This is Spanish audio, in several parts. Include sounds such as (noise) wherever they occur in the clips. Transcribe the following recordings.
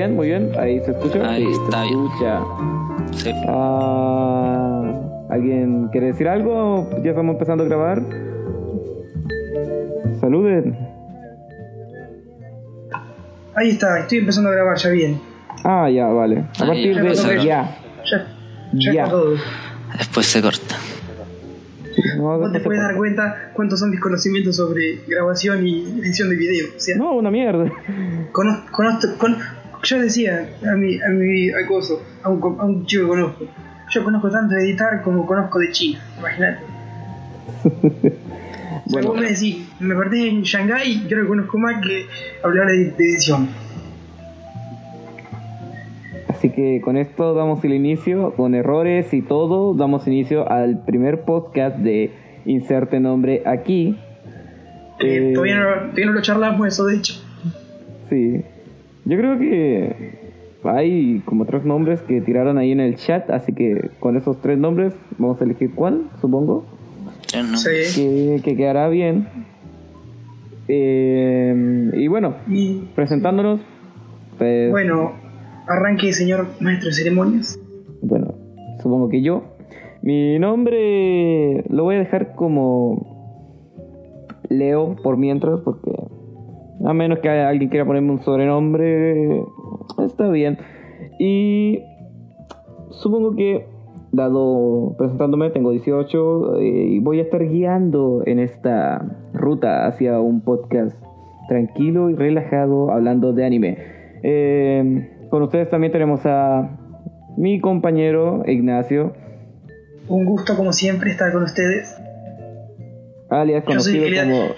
bien, muy bien. Ahí se escucha. Ahí Sí, está se bien. escucha. Sí. Ah, ¿Alguien quiere decir algo? Ya estamos empezando a grabar. Saluden. Ahí está, estoy empezando a grabar ya bien. Ah, ya, vale. A Ahí, partir ya de ya. Ya, ya, Ya. está todo. Después se corta. No, te puedes dar cuenta cuántos son mis conocimientos sobre grabación y edición de video. O sea, no, una mierda. conozco, conozco, con- yo decía a mi, a mi a coso, a un, a un chico que conozco, yo conozco tanto de editar como conozco de China, imagínate. (laughs) Bueno. vos me decís, me perdí en Shanghái, creo que conozco más que hablar de, de edición. Así que con esto damos el inicio, con errores y todo, damos inicio al primer podcast de Inserte Nombre aquí. Eh, Eh, todavía, no, todavía no lo charlamos eso, de hecho. Sí. Yo creo que hay como tres nombres que tiraron ahí en el chat, así que con esos tres nombres vamos a elegir cuál, supongo. Sí. que, que quedará bien. Eh, y bueno, Y presentándonos, pues, bueno, arranque, señor maestro de ceremonias. Bueno, supongo que yo. Mi nombre lo voy a dejar como Leo por mientras, porque a menos que alguien quiera ponerme un sobrenombre, está bien. Y supongo que, dado presentándome, tengo 18 eh, y voy a estar guiando en esta ruta hacia un podcast tranquilo y relajado hablando de anime. Eh, con ustedes también tenemos a mi compañero Ignacio, Un gusto, como siempre, estar con ustedes. alias conocido como...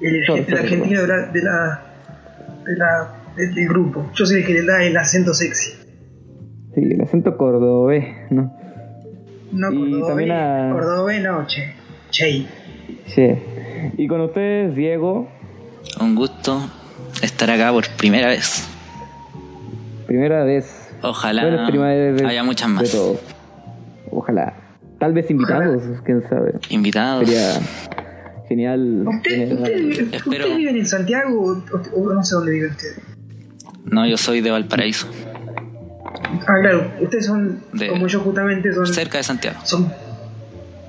el, argentino de la, de la, de la- del, del grupo. Yo soy el que le da el acento sexy. Sí, el acento cordobés, ¿no? No Y cordobés, también a- cordobés no, che. Che. Sí. Y con ustedes, Diego, Un gusto estar acá por primera vez. primera vez. Ojalá Bueno, primera vez de- haya muchas más. Ojalá. Tal vez invitados, quién sabe. Invitados. Sería genial. ¿Usted, usted, Espero- ¿Ustedes viven en Santiago o, no sé dónde viven ustedes? No, yo soy de Valparaíso, Ah, claro, ustedes son, De- como yo justamente, son... cerca de Santiago. Son...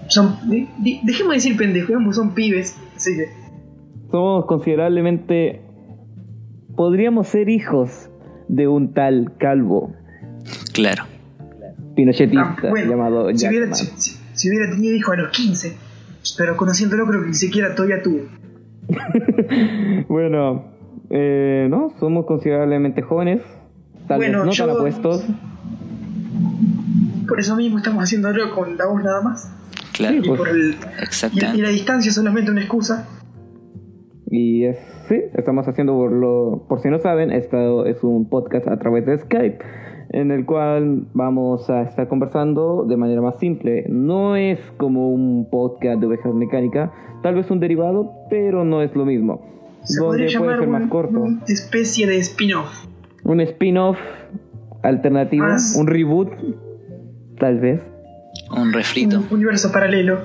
son di- dejemos de decir pendejos, digamos, son pibes, así que... Somos considerablemente. Podríamos ser hijos de un tal calvo Claro. pinochetista Ah, bueno, llamado si hubiera, si, si- si hubiera tenido hijo a los 15, pero conociéndolo creo que ni siquiera todavía tuvo. (laughs) Bueno, eh, no, somos considerablemente jóvenes, tal Bueno, vez no yo- tan apuestos. Por eso mismo estamos haciéndolo con la voz nada más. Claro. Y, pues, por el, y, Exactamente. y la distancia es solamente una excusa. Y es, sí, estamos haciendo por lo, por si no saben, esto es un podcast a través de Skype, en el cual vamos a estar conversando de manera más simple. No es como un podcast de ovejas mecánica, tal vez un derivado, pero no es lo mismo. Se Donde podría puede llamar ser más un- corto. una especie de spin-off. Un spin-off alternativo, Más- un reboot, tal vez. Un refrito. Un universo paralelo.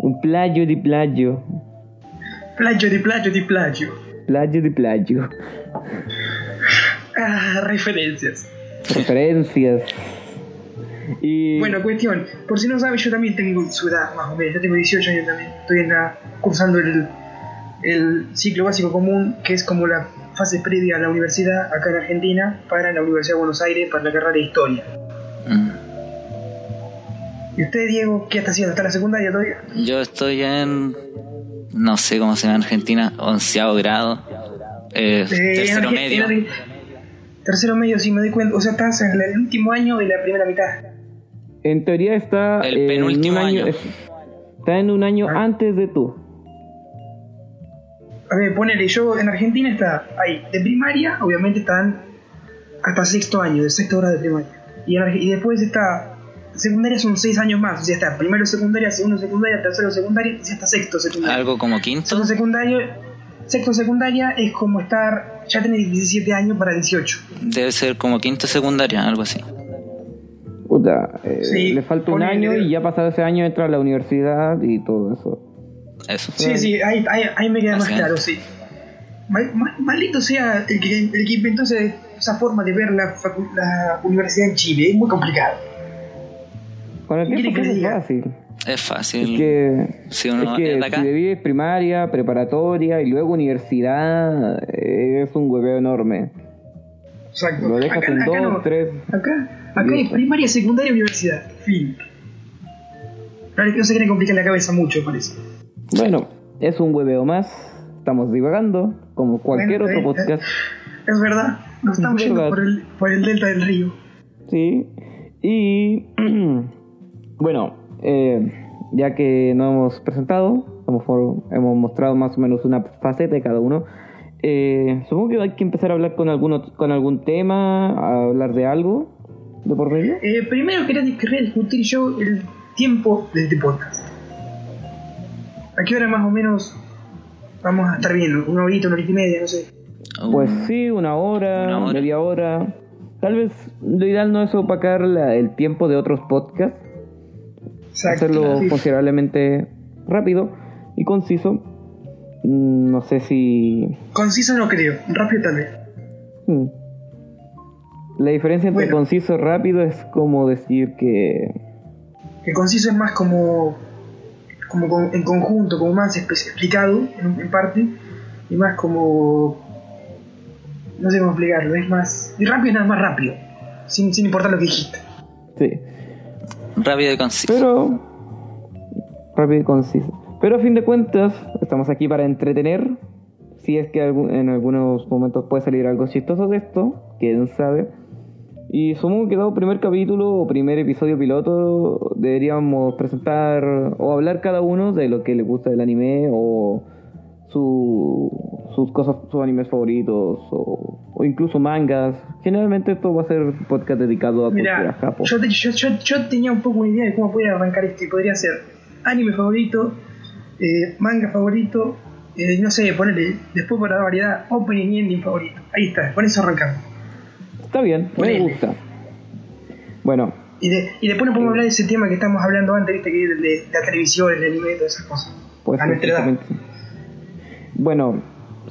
Un plagio di plagio. Plagio di plagio di plagio. Plagio di plagio. Ah, referencias. Referencias. Y Bueno, cuestión. Por si no sabes, yo también tengo su edad, más o menos. Yo tengo 18 años también. Estoy en la, cursando el, el ciclo básico común, que es como la fase previa a la universidad acá en Argentina, para la Universidad de Buenos Aires, para la carrera de Historia. Mm. ¿Y usted, Diego, qué está haciendo? ¿Está en la secundaria todavía? Yo estoy en. No sé cómo se llama en Argentina. Onceavo grado. Eh, Eh, tercero en medio. en tercero medio, sí me doy cuenta. O sea, estás en el último año de la primera mitad. en teoría está El en penúltimo año. Está en un año Ah. antes de tú. A ver, ponele, yo en Argentina está ahí, de primaria, obviamente están hasta sexto año, de sexto grado de primaria. Y, en y después está, secundaria son seis años más, o sea, está primero secundaria, segundo secundaria, tercero secundaria, y hasta sexto secundaria. Algo como quinto. Sexto secundario, sexto secundaria es como estar, ya tenés 17 años para 18. Debe ser como quinto secundaria, algo así. Puta, eh, Sí, le falta un año y ya pasado ese año entra a la universidad y todo eso. Eso. Sí, sí, ahí, ahí, ahí me queda más es. claro, sí. Mal- mal- maldito sea el que, el que inventó ese, esa forma de ver la, la universidad en Chile. Es muy complicado. Con el ¿Qué tiempo que es fácil. Es fácil. Es que, Si uno es que es de acá. si primaria, preparatoria y luego universidad, es un hueveo enorme. Exacto. Lo dejas en dos, no. tres. Acá, acá es primaria, secundaria, universidad. Fin. No, no se quieren complicar la cabeza mucho, parece. Bueno, es un hueveo más. Estamos divagando, como cualquier Bueno, otro podcast. Es verdad, nos estamos Es yendo por el, por el delta del río. Sí. Y (clears throat) bueno, eh, ya que nos hemos presentado, hemos, hemos mostrado más o menos una faceta de cada uno. eh, supongo que hay que empezar a hablar con, alguno, con algún tema, a hablar de algo de por medio. Eh, primero quería, quería discutir yo el tiempo de este podcast. ¿A qué hora más o menos vamos a estar viendo? ¿Una horita, una horita y media? No sé. Uh, Pues sí, una hora, Una hora. media hora. Tal vez lo ideal no es opacar la- el tiempo de otros podcasts, Exacto. hacerlo Sí. considerablemente rápido y conciso. Mm, No sé si Conciso no creo, rápido tal vez. Hmm. La diferencia entre Bueno. conciso y rápido es como decir que... Que conciso es más como, como con- en conjunto, como más explicado en, en parte, y más como... No sé cómo explicarlo, es más... Y rápido es nada más rápido, sin, sin importar lo que dijiste. Sí. Rápido y conciso. Pero... Rápido y conciso. Pero a fin de cuentas, estamos aquí para entretener. Si es que en algunos momentos puede salir algo chistoso de esto, quién sabe. Y supongo que dado primer capítulo o primer episodio piloto, deberíamos presentar o hablar cada uno de lo que le gusta del anime o su, sus cosas, sus animes favoritos o, o incluso mangas. Generalmente esto va a ser un podcast dedicado a Mira, yo, yo, yo, yo tenía un poco una idea de cómo podía arrancar este. Podría ser anime favorito, eh, manga favorito, eh, no sé, ponerle después para la variedad, opening y ending favorito. Ahí está, con eso arrancamos. Está bien, me gusta. Bueno, Y, de- y después nos podemos hablar de ese tema que estamos hablando antes, viste, que es el de, de la televisión, el anime, todas esas cosas. pues a nuestra edad. Bueno,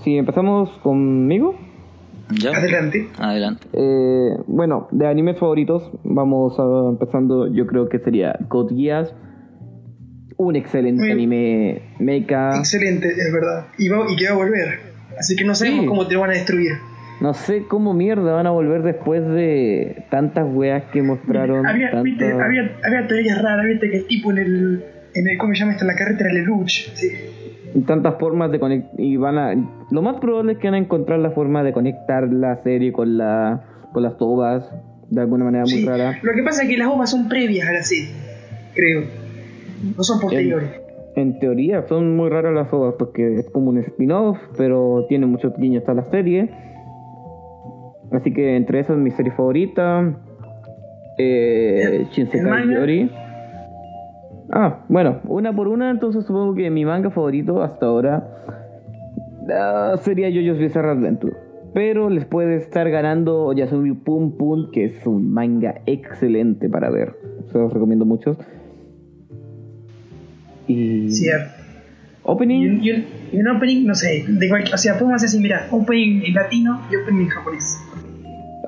si empezamos conmigo. ¿Yo? Adelante. Adelante. Eh, bueno, de animes favoritos, vamos a, empezando. Yo creo que sería Code Geass. Un excelente Muy- anime mecha. Excelente, es verdad. Y, va, y que va a volver. Así que no sabemos Sí. cómo te lo van a destruir. No sé cómo mierda van a volver después de tantas weas que mostraron. Había, tantas- viste, había, había teorías raras, viste, que el tipo en el, en el ¿cómo se llama esto? En la carretera de Lelouch. Sí. Tantas formas de conectar y van a lo más probable es que van a encontrar la forma de conectar la serie con la con las tobas de alguna manera muy rara Lo que pasa es que las ovas son previas a la serie, creo. No son posteriores. en teoría son muy raras las tobas porque es como un spin-off pero tiene muchos guiños a la serie así que entre esas mi serie favorita eh, Shinsekai. Yori ah bueno una por una entonces supongo que mi manga favorito hasta ahora Ah, sería JoJo's Bizarre Adventure. Pero les puede estar ganando Yasumi Pum Pum, que es un manga excelente para ver. Se los recomiendo mucho. Y. Cierto. Opening. y un- y un opening, no sé, de cualquier, o sea, podemos así, mira, opening en latino y opening en japonés.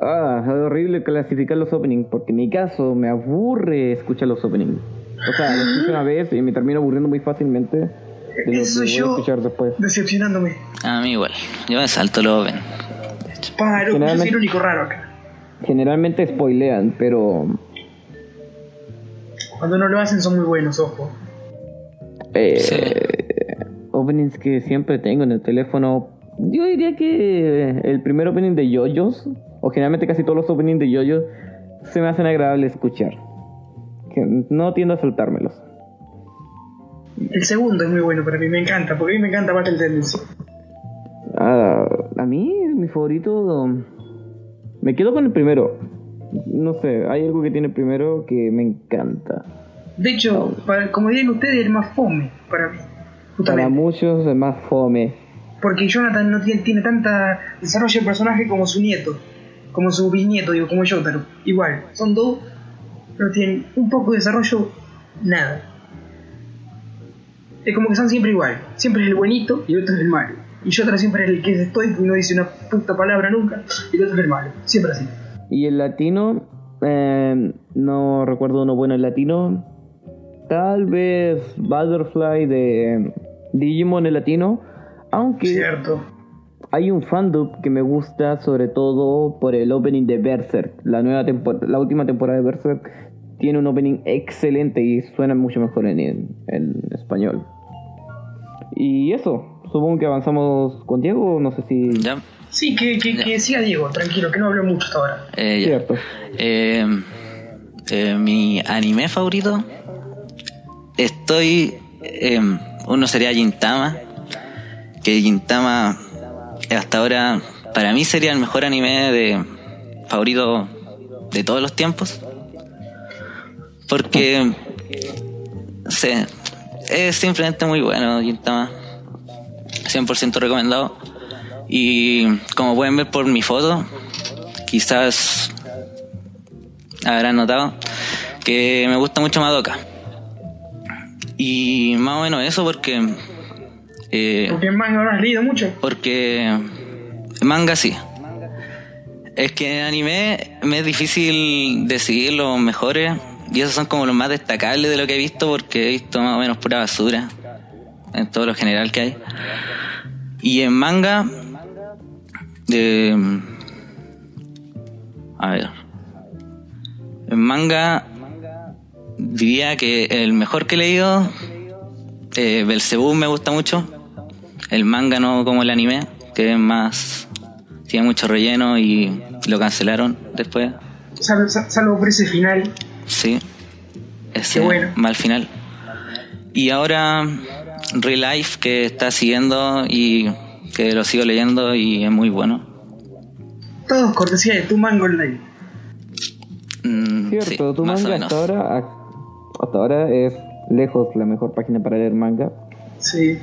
Ah, es horrible clasificar los openings, porque en mi caso me aburre escuchar los openings. O sea, los escucho una vez y me termino aburriendo muy fácilmente de lo que Eso soy voy a yo escuchar después. decepcionándome. A mí igual. Yo me salto lo open. Paro, yo soy Generalmente- el único raro acá. Generalmente spoilean, pero. Cuando no lo hacen son muy buenos, ojo. Eh, Sí. Openings que siempre tengo en el teléfono. Yo diría que el primer opening de yoyos, o generalmente casi todos los openings de yoyos, se me hacen agradables escuchar. Que no tiendo a saltármelos. El segundo es muy bueno para mí, me encanta, porque a mí me encanta Battle Tendency. Ah, a mí, mi favorito. Me quedo con el primero. No sé, hay algo que tiene el primero que me encanta. De hecho, para- como dirían ustedes, el más fome para mí. Para Justamente. muchos es más fome. Porque Jonathan no tiene, tiene tanta desarrollo de personaje como su nieto, como su bisnieto, digo, como Yotaro. Igual, son dos, pero tienen un poco de desarrollo, nada. Es como que son siempre igual. Siempre es el buenito y el otro es el malo. Y yo siempre el que estoy y no dice una puta palabra nunca. Y el otro es el malo. Siempre así. Y el latino, eh, no recuerdo uno bueno en latino. Tal vez Butterfly de Digimon en latino. Aunque Cierto. hay un fandom que me gusta sobre todo por el opening de Berserk. La nueva la última temporada de Berserk tiene un opening excelente y suena mucho mejor en, en- en español. Y eso, supongo que avanzamos con Diego, no sé si... ¿Ya? Sí, que, que, que siga Diego, tranquilo, que no habló mucho hasta ahora. Eh. Cierto. Eh, eh, mi anime favorito. Estoy. eh, uno sería Gintama. Que Gintama hasta ahora para mí sería el mejor anime de favorito de todos los tiempos. Porque sí, es simplemente muy bueno Gintama. 100% recomendado. Y como pueden ver por mi foto, quizás habrán notado que me gusta mucho Madoka. Y más o menos eso porque eh, Porque en manga habrás leído mucho. porque manga sí. Es que en anime me es difícil decidir los mejores y esos son como los más destacables de lo que he visto porque he visto más o menos pura basura en todo lo general que hay. Y en manga, eh, a ver, en manga diría que el mejor que he leído, eh, Belzebú me gusta mucho. El manga no como el anime, que es más. tiene mucho relleno y lo cancelaron después. Salvo, por ese final. Sí. Ese Qué bueno. mal final. Y ahora Real Life que está siguiendo y que lo sigo leyendo y es muy bueno. Todos cortesía de tu mango online. Mm, Cierto, sí, tu manga hasta ahora, hasta ahora es lejos la mejor página para leer manga. Sí.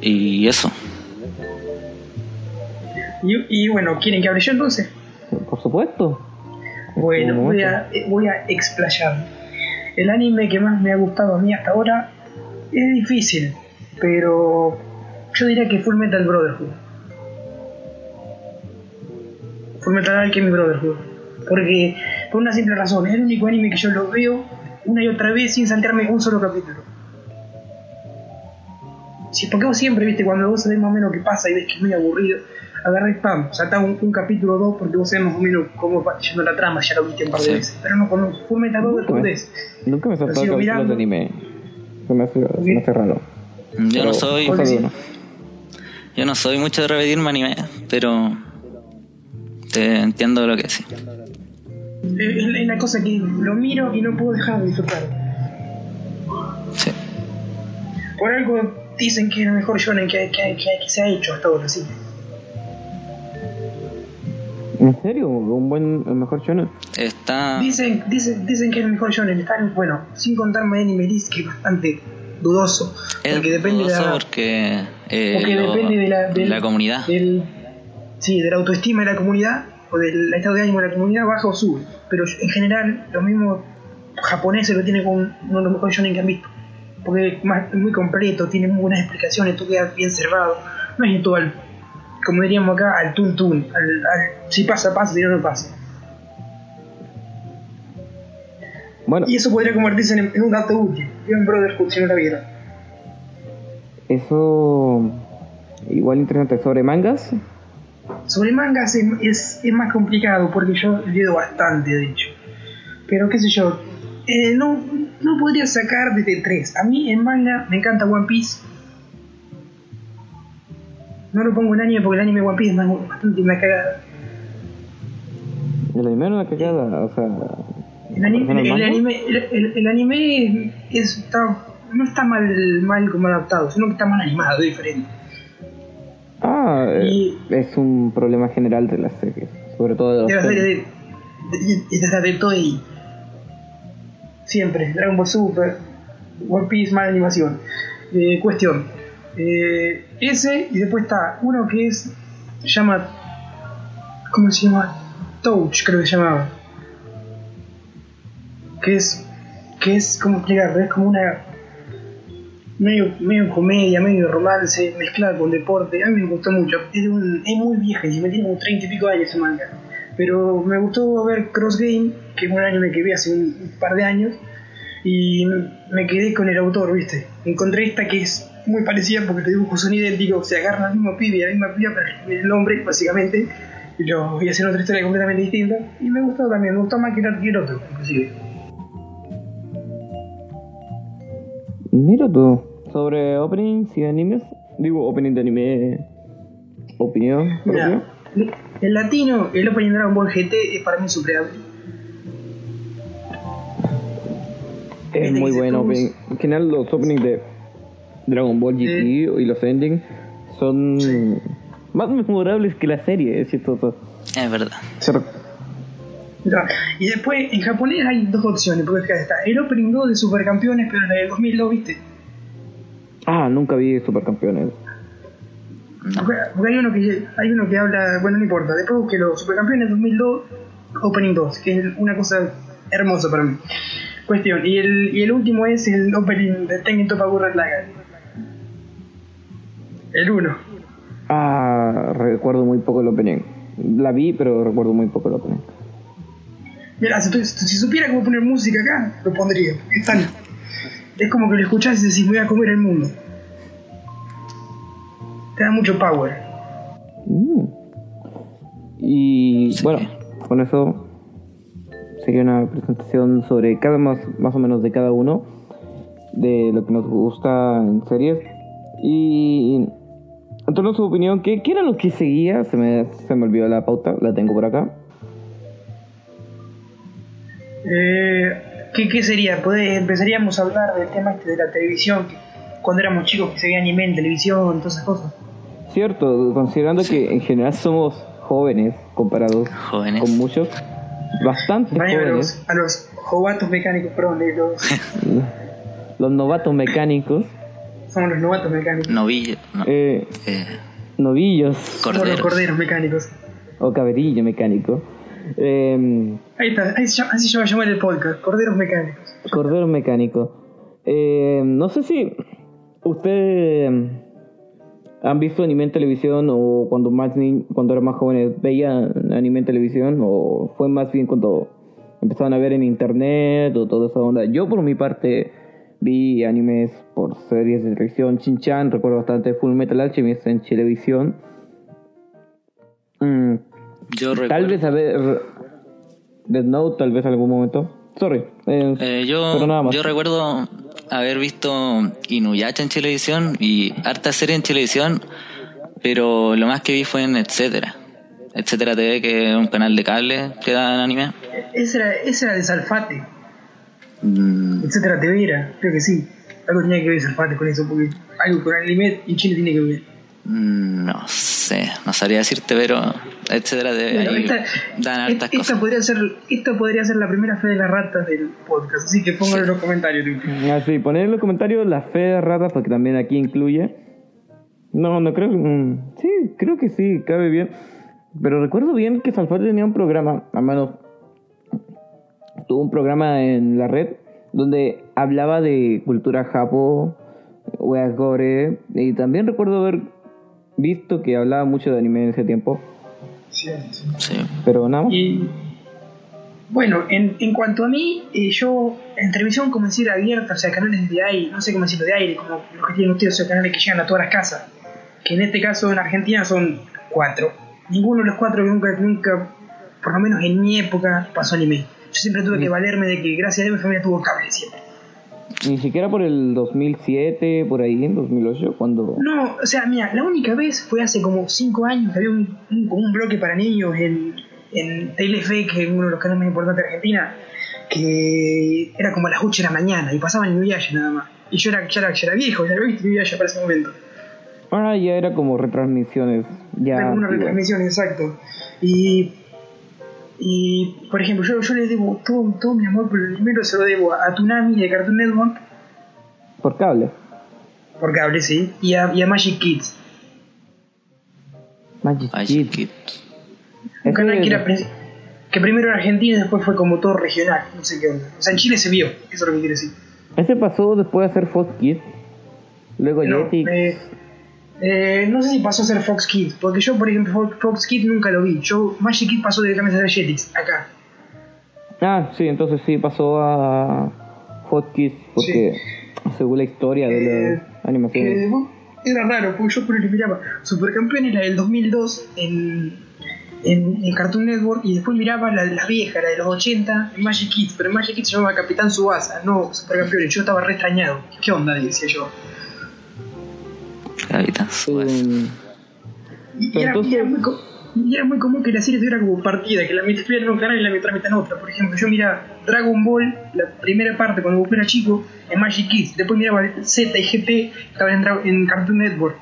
Y eso. Y, y bueno, ¿quieren que hable yo entonces? Por supuesto. Bueno, voy a, eh, voy a explayar. El anime que más me ha gustado a mí hasta ahora es difícil, pero yo diría que Full Metal Brotherhood. Full Metal Alchemy Brotherhood. Porque, por una simple razón, es el único anime que yo lo veo una y otra vez sin saltarme un solo capítulo. Sí, porque vos siempre, viste, cuando vos sabés más o menos qué pasa y ves que es muy aburrido, agarrá y pam, un, un capítulo o dos porque vos sabés más o menos cómo va yendo la trama, ya lo viste un par de Sí. veces. Pero no, con Full Metal me, es. nunca me he saltado sigo capítulos mirando. de anime. Se me hace, se me hace raro. Yo Pero no soy. Yo no soy mucho de repetirme anime, pero te entiendo lo que sí. Es, es la cosa que lo miro y no puedo dejar de disfrutar. Sí. Por algo dicen que es el mejor shonen que, que, que, que se ha hecho hasta ahora, sí. ¿En serio? ¿Un buen, el mejor shonen? Está. Dicen, dicen, dicen que es el mejor shonen. Están, bueno, sin contarme Anime List, que es bastante dudoso. Es porque depende de la, porque, eh, porque lo- depende de la, del- la comunidad. del- sí, de la autoestima de la comunidad o del estado de ánimo de la comunidad baja o sube. Pero en general, los mismos japoneses lo tienen como uno de los mejores shonen que han visto. Porque es muy completo, tiene muy buenas explicaciones, tú quedas bien cerrado. No es todo al, como diríamos acá, al tun tun. Al, al- si pasa, pasa, si no, no pasa. Bueno, Y eso podría convertirse en, en un dato útil. Bien Brotherhood si no la vieron. eso igual interesante sobre mangas. Sobre mangas es, es, es más complicado porque yo leído bastante, de hecho. Pero qué sé yo, eh, no, no podría sacar desde tres. A mí en manga me encanta One Piece. No lo pongo en anime porque el anime One Piece es bastante una cagada. El anime no es una cagada, o sea. El anime, ¿Persona el, anime, el, el- el anime es- está, no está mal, mal como adaptado, sino que está mal animado, diferente. Ah, eh, Y- es un problema general de las series, sobre todo de los de series. de, de, de, de Toei. Siempre, Dragon Ball Super, One Piece, mala animación. Eh, cuestión. Eh, ese, y después está uno que es. Se llama. ¿Cómo se llama? Touch, creo que se llamaba. Que es. Que es. ¿Cómo explicarlo? Es como una. medio, medio comedia, medio romance, mezclada con deporte. A mí me gustó mucho. Es, un- es muy vieja, y me tiene como 30 y pico años ese manga. Pero me gustó ver Cross Game, que es un anime que vi hace un, un par de años. Y me quedé con el autor, ¿viste? Encontré esta que es muy parecida porque los dibujos son idénticos, se agarran al mismo pibe, a la misma piba, pero el nombre, básicamente. Y lo voy a hacer otra historia completamente distinta. Y me gustó también, me gustó más que el otro, inclusive. Mira tú, sobre openings y animes, digo opening de anime, opinión. Mira, el latino, el opening de Dragon Ball GT es para mí superable. Es Viste muy bueno opening. En general los openings de Dragon Ball GT y los endings son Sí. más memorables que la serie, es chistoso. Es verdad. Y después, en japonés hay dos opciones, porque está el opening 2 de Supercampeones, pero la del 2002, ¿viste? Ah, nunca vi Supercampeones. Porque, porque hay uno que hay uno que habla, bueno, no importa, después busqué los Supercampeones 2002, Opening 2, que es una cosa hermosa para mí. Cuestión, y el, y el último es el opening de Tengen Toppa Red Laga. El 1. Ah, recuerdo muy poco el opening. La vi, pero recuerdo muy poco el opening. Mira, si, supiera cómo poner música acá, lo pondría. Es, tan, es como que lo escuchás y decís, me voy a comer el mundo. Te da mucho power. Mm. Y Sí. bueno, con eso sería una presentación sobre cada más, más o menos de cada uno, de lo que nos gusta en series. Y en torno a su opinión, ¿qué, qué era lo que seguía? Se me, se me olvidó la pauta, la tengo por acá. Eh, ¿qué, ¿Qué sería? Poder- empezaríamos a hablar del tema este de la televisión, que cuando éramos chicos que se veía anime en televisión, todas esas cosas. Cierto, considerando que en general somos jóvenes comparados Jóvenes. con muchos, bastante Vaya a jóvenes, los, a los jovatos mecánicos, perdón, los novatos mecánicos, (laughs) somos los novatos mecánicos. Novillo. No, eh, eh, novillos Somos los corderos. corderos mecánicos. o caberillo mecánico. Eh, Ahí está, ahí se llama- así se va a llamar el podcast, corderos mecánicos. Cordero mecánico. Eh, no sé si ustedes han visto anime en televisión o cuando más ni- cuando eran más jóvenes veían anime en televisión o fue más bien cuando empezaban a ver en internet o toda esa onda. Yo por mi parte vi animes por series de televisión, Chin-Chan, recuerdo bastante Full Metal Alchemist en televisión. Mm, Yo recuerdo. Tal vez a ver Death Note, tal vez en algún momento. Sorry. eh, Eh, yo, pero nada más. yo recuerdo haber visto Inuyasha en televisión y harta serie en televisión, pero lo más que vi fue en Etcétera. Etcétera TV, que es un canal de cable que da anime. Ese era, ese era de Salfate, Mm, etcétera, te era, creo que sí. Algo tenía que ver Salfate con eso, porque algo con anime en Chile tiene que ver. mm, no sé, no sabría decirte, pero Etcétera TV Bueno, esta, dan hartas esta cosas. podría ser, esta podría ser la primera fe de las ratas del podcast, así que pónganlo en los comentarios. Luke. Así, poner en los comentarios la fe de ratas porque también aquí incluye. No, no creo. mm, sí, creo que sí, cabe bien. Pero recuerdo bien que Salfate tenía un programa, a menos tuvo un programa en la red donde hablaba de cultura japo, weas gore, y también recuerdo haber visto que hablaba mucho de anime en ese tiempo, Sí. pero nada más. Y bueno, en, en cuanto a mí, eh, yo en televisión comencé a ir abierta, o sea, canales de aire, no sé cómo decirlo, de aire, como los que tienen ustedes, o sea, canales que llegan a todas las casas, que en este caso en Argentina son cuatro. Ninguno de los cuatro nunca, nunca, por lo menos en mi época, pasó anime. Yo siempre tuve que valerme de que gracias a Dios mi familia tuvo cable siempre. Ni siquiera por el 2007, por ahí, en 2008, cuando... No, o sea, mira, la única vez fue hace como 5 años que había un, un, un bloque para niños en, en Telefe, que es uno de los canales más importantes de Argentina, que era como a las 8 de la mañana y pasaban en Inuyasha nada más. Y yo era, ya, era, ya era viejo, ya había visto Inuyasha para ese momento. Ah, ya era como retransmisiones. Ya antiguas. retransmisión, exacto. Y, y por ejemplo, yo, yo le debo todo, todo mi amor por el primero, se lo debo a Tunami de Cartoon Network, Por cable. por cable, sí, y a, y a Magic Kids. Magic Magic Kids. Kids. Un canal que, era, que primero era argentino y después fue como todo regional, no sé qué onda. O sea, en Chile se vio, eso es lo que quiero decir. Ese pasó después de hacer Fox Kids. Luego No, Jetix. eh, eh, no sé si pasó a ser Fox Kids, porque yo, por ejemplo, Fo- Fox Kids nunca lo vi. Yo, Magic Kids pasó directamente a ser Jetix, acá. Ah, sí, entonces sí pasó a Hot Kids porque según la historia de Eh, la animación. Bueno, era raro, porque yo por que miraba Supercampeones, la del 2002, en, en, en Cartoon Network, y después miraba la, la vieja, la de los 80, en Magic Kids, pero en Magic Kids se llamaba Capitán Subasa, no Supercampeones. Yo estaba re extrañado. ¿Qué onda? Decía yo. Capitán Subasa. Y, era, entonces- y era muy y era muy común que la serie tuviera como partida, que la mitad estuviera en un canal y la mitad en otra. Por ejemplo, yo miraba Dragon Ball, la primera parte cuando Goku era chico, en Magic Kids. Después miraba Z y GT, estaban en, en Cartoon Network.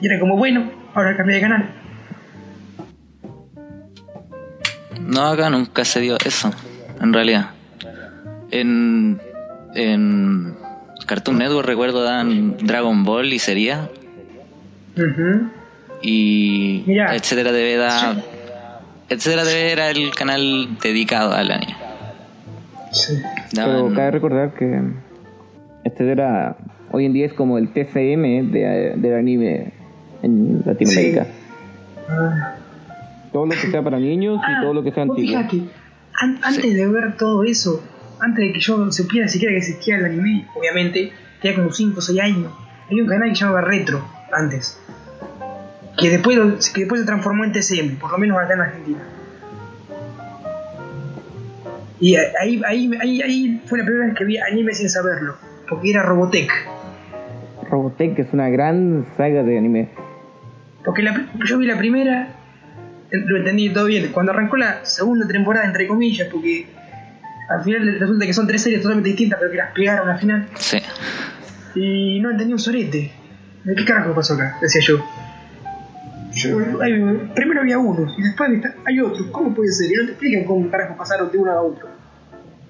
Y era como, bueno, ahora cambié de canal. No, acá nunca se dio eso, en realidad. En, en Cartoon Network recuerdo dan Dragon Ball y sería y Mirá. etcétera TV da etcétera TV era el canal dedicado al anime. Sí. pero cabe recordar que este era hoy en día es como el TCM de, del anime en Latinoamérica. Ah. Todo lo que sea para niños y Ah, todo lo que sea antiguo. fíjate, an- antes de ver todo eso, antes de que yo supiera siquiera que existía el anime, obviamente, tenía como 5 o 6 años, había un canal que se llamaba Retro, antes. Que después, lo- que después se transformó en TCM, por lo menos acá en Argentina. Y ahí, ahí, ahí, ahí fue la primera vez que vi anime sin saberlo, porque era Robotech. Robotech que es una gran saga de anime. Porque la, yo vi la primera, lo entendí todo bien. Cuando arrancó la segunda temporada, entre comillas, porque al final resulta que son tres series totalmente distintas, pero que las pegaron al final. Sí. Y no entendí un sorete. ¿De qué carajo pasó acá? Decía yo. Yo- hay- primero había uno y después está- hay otro. ¿Cómo puede ser? Y no te explican cómo carajo pasaron de uno a otro.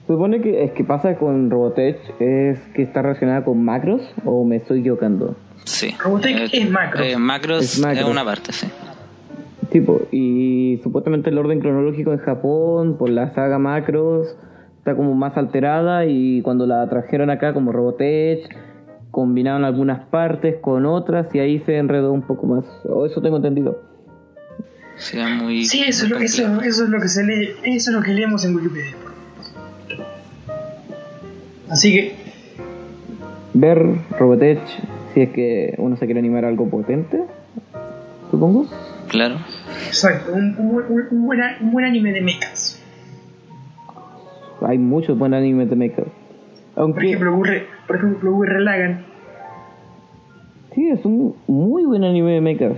Se supone que es que pasa con Robotech es que está relacionada con macros o me estoy equivocando. Sí. Robotech es macros. eh, macros Es es, macros. una parte, sí. Tipo, y supuestamente el orden cronológico en Japón, por la saga Macros, está como más alterada y cuando la trajeron acá como Robotech, combinaron algunas partes con otras y ahí se enredó un poco más. O eso tengo entendido. Sí, es muy. Sí, eso, es lo- eso, eso es lo que se lee, eso es lo que leemos en Wikipedia. Así que Ver Robotech, si es que uno se quiere animar a algo potente, supongo. Claro. Exacto, un, un, un buen, un buen anime de mechas. Hay muchos buenos animes de. Por Aunque ejemplo, Gurre, por ejemplo, Lagann. sí, es un muy buen anime de mecha.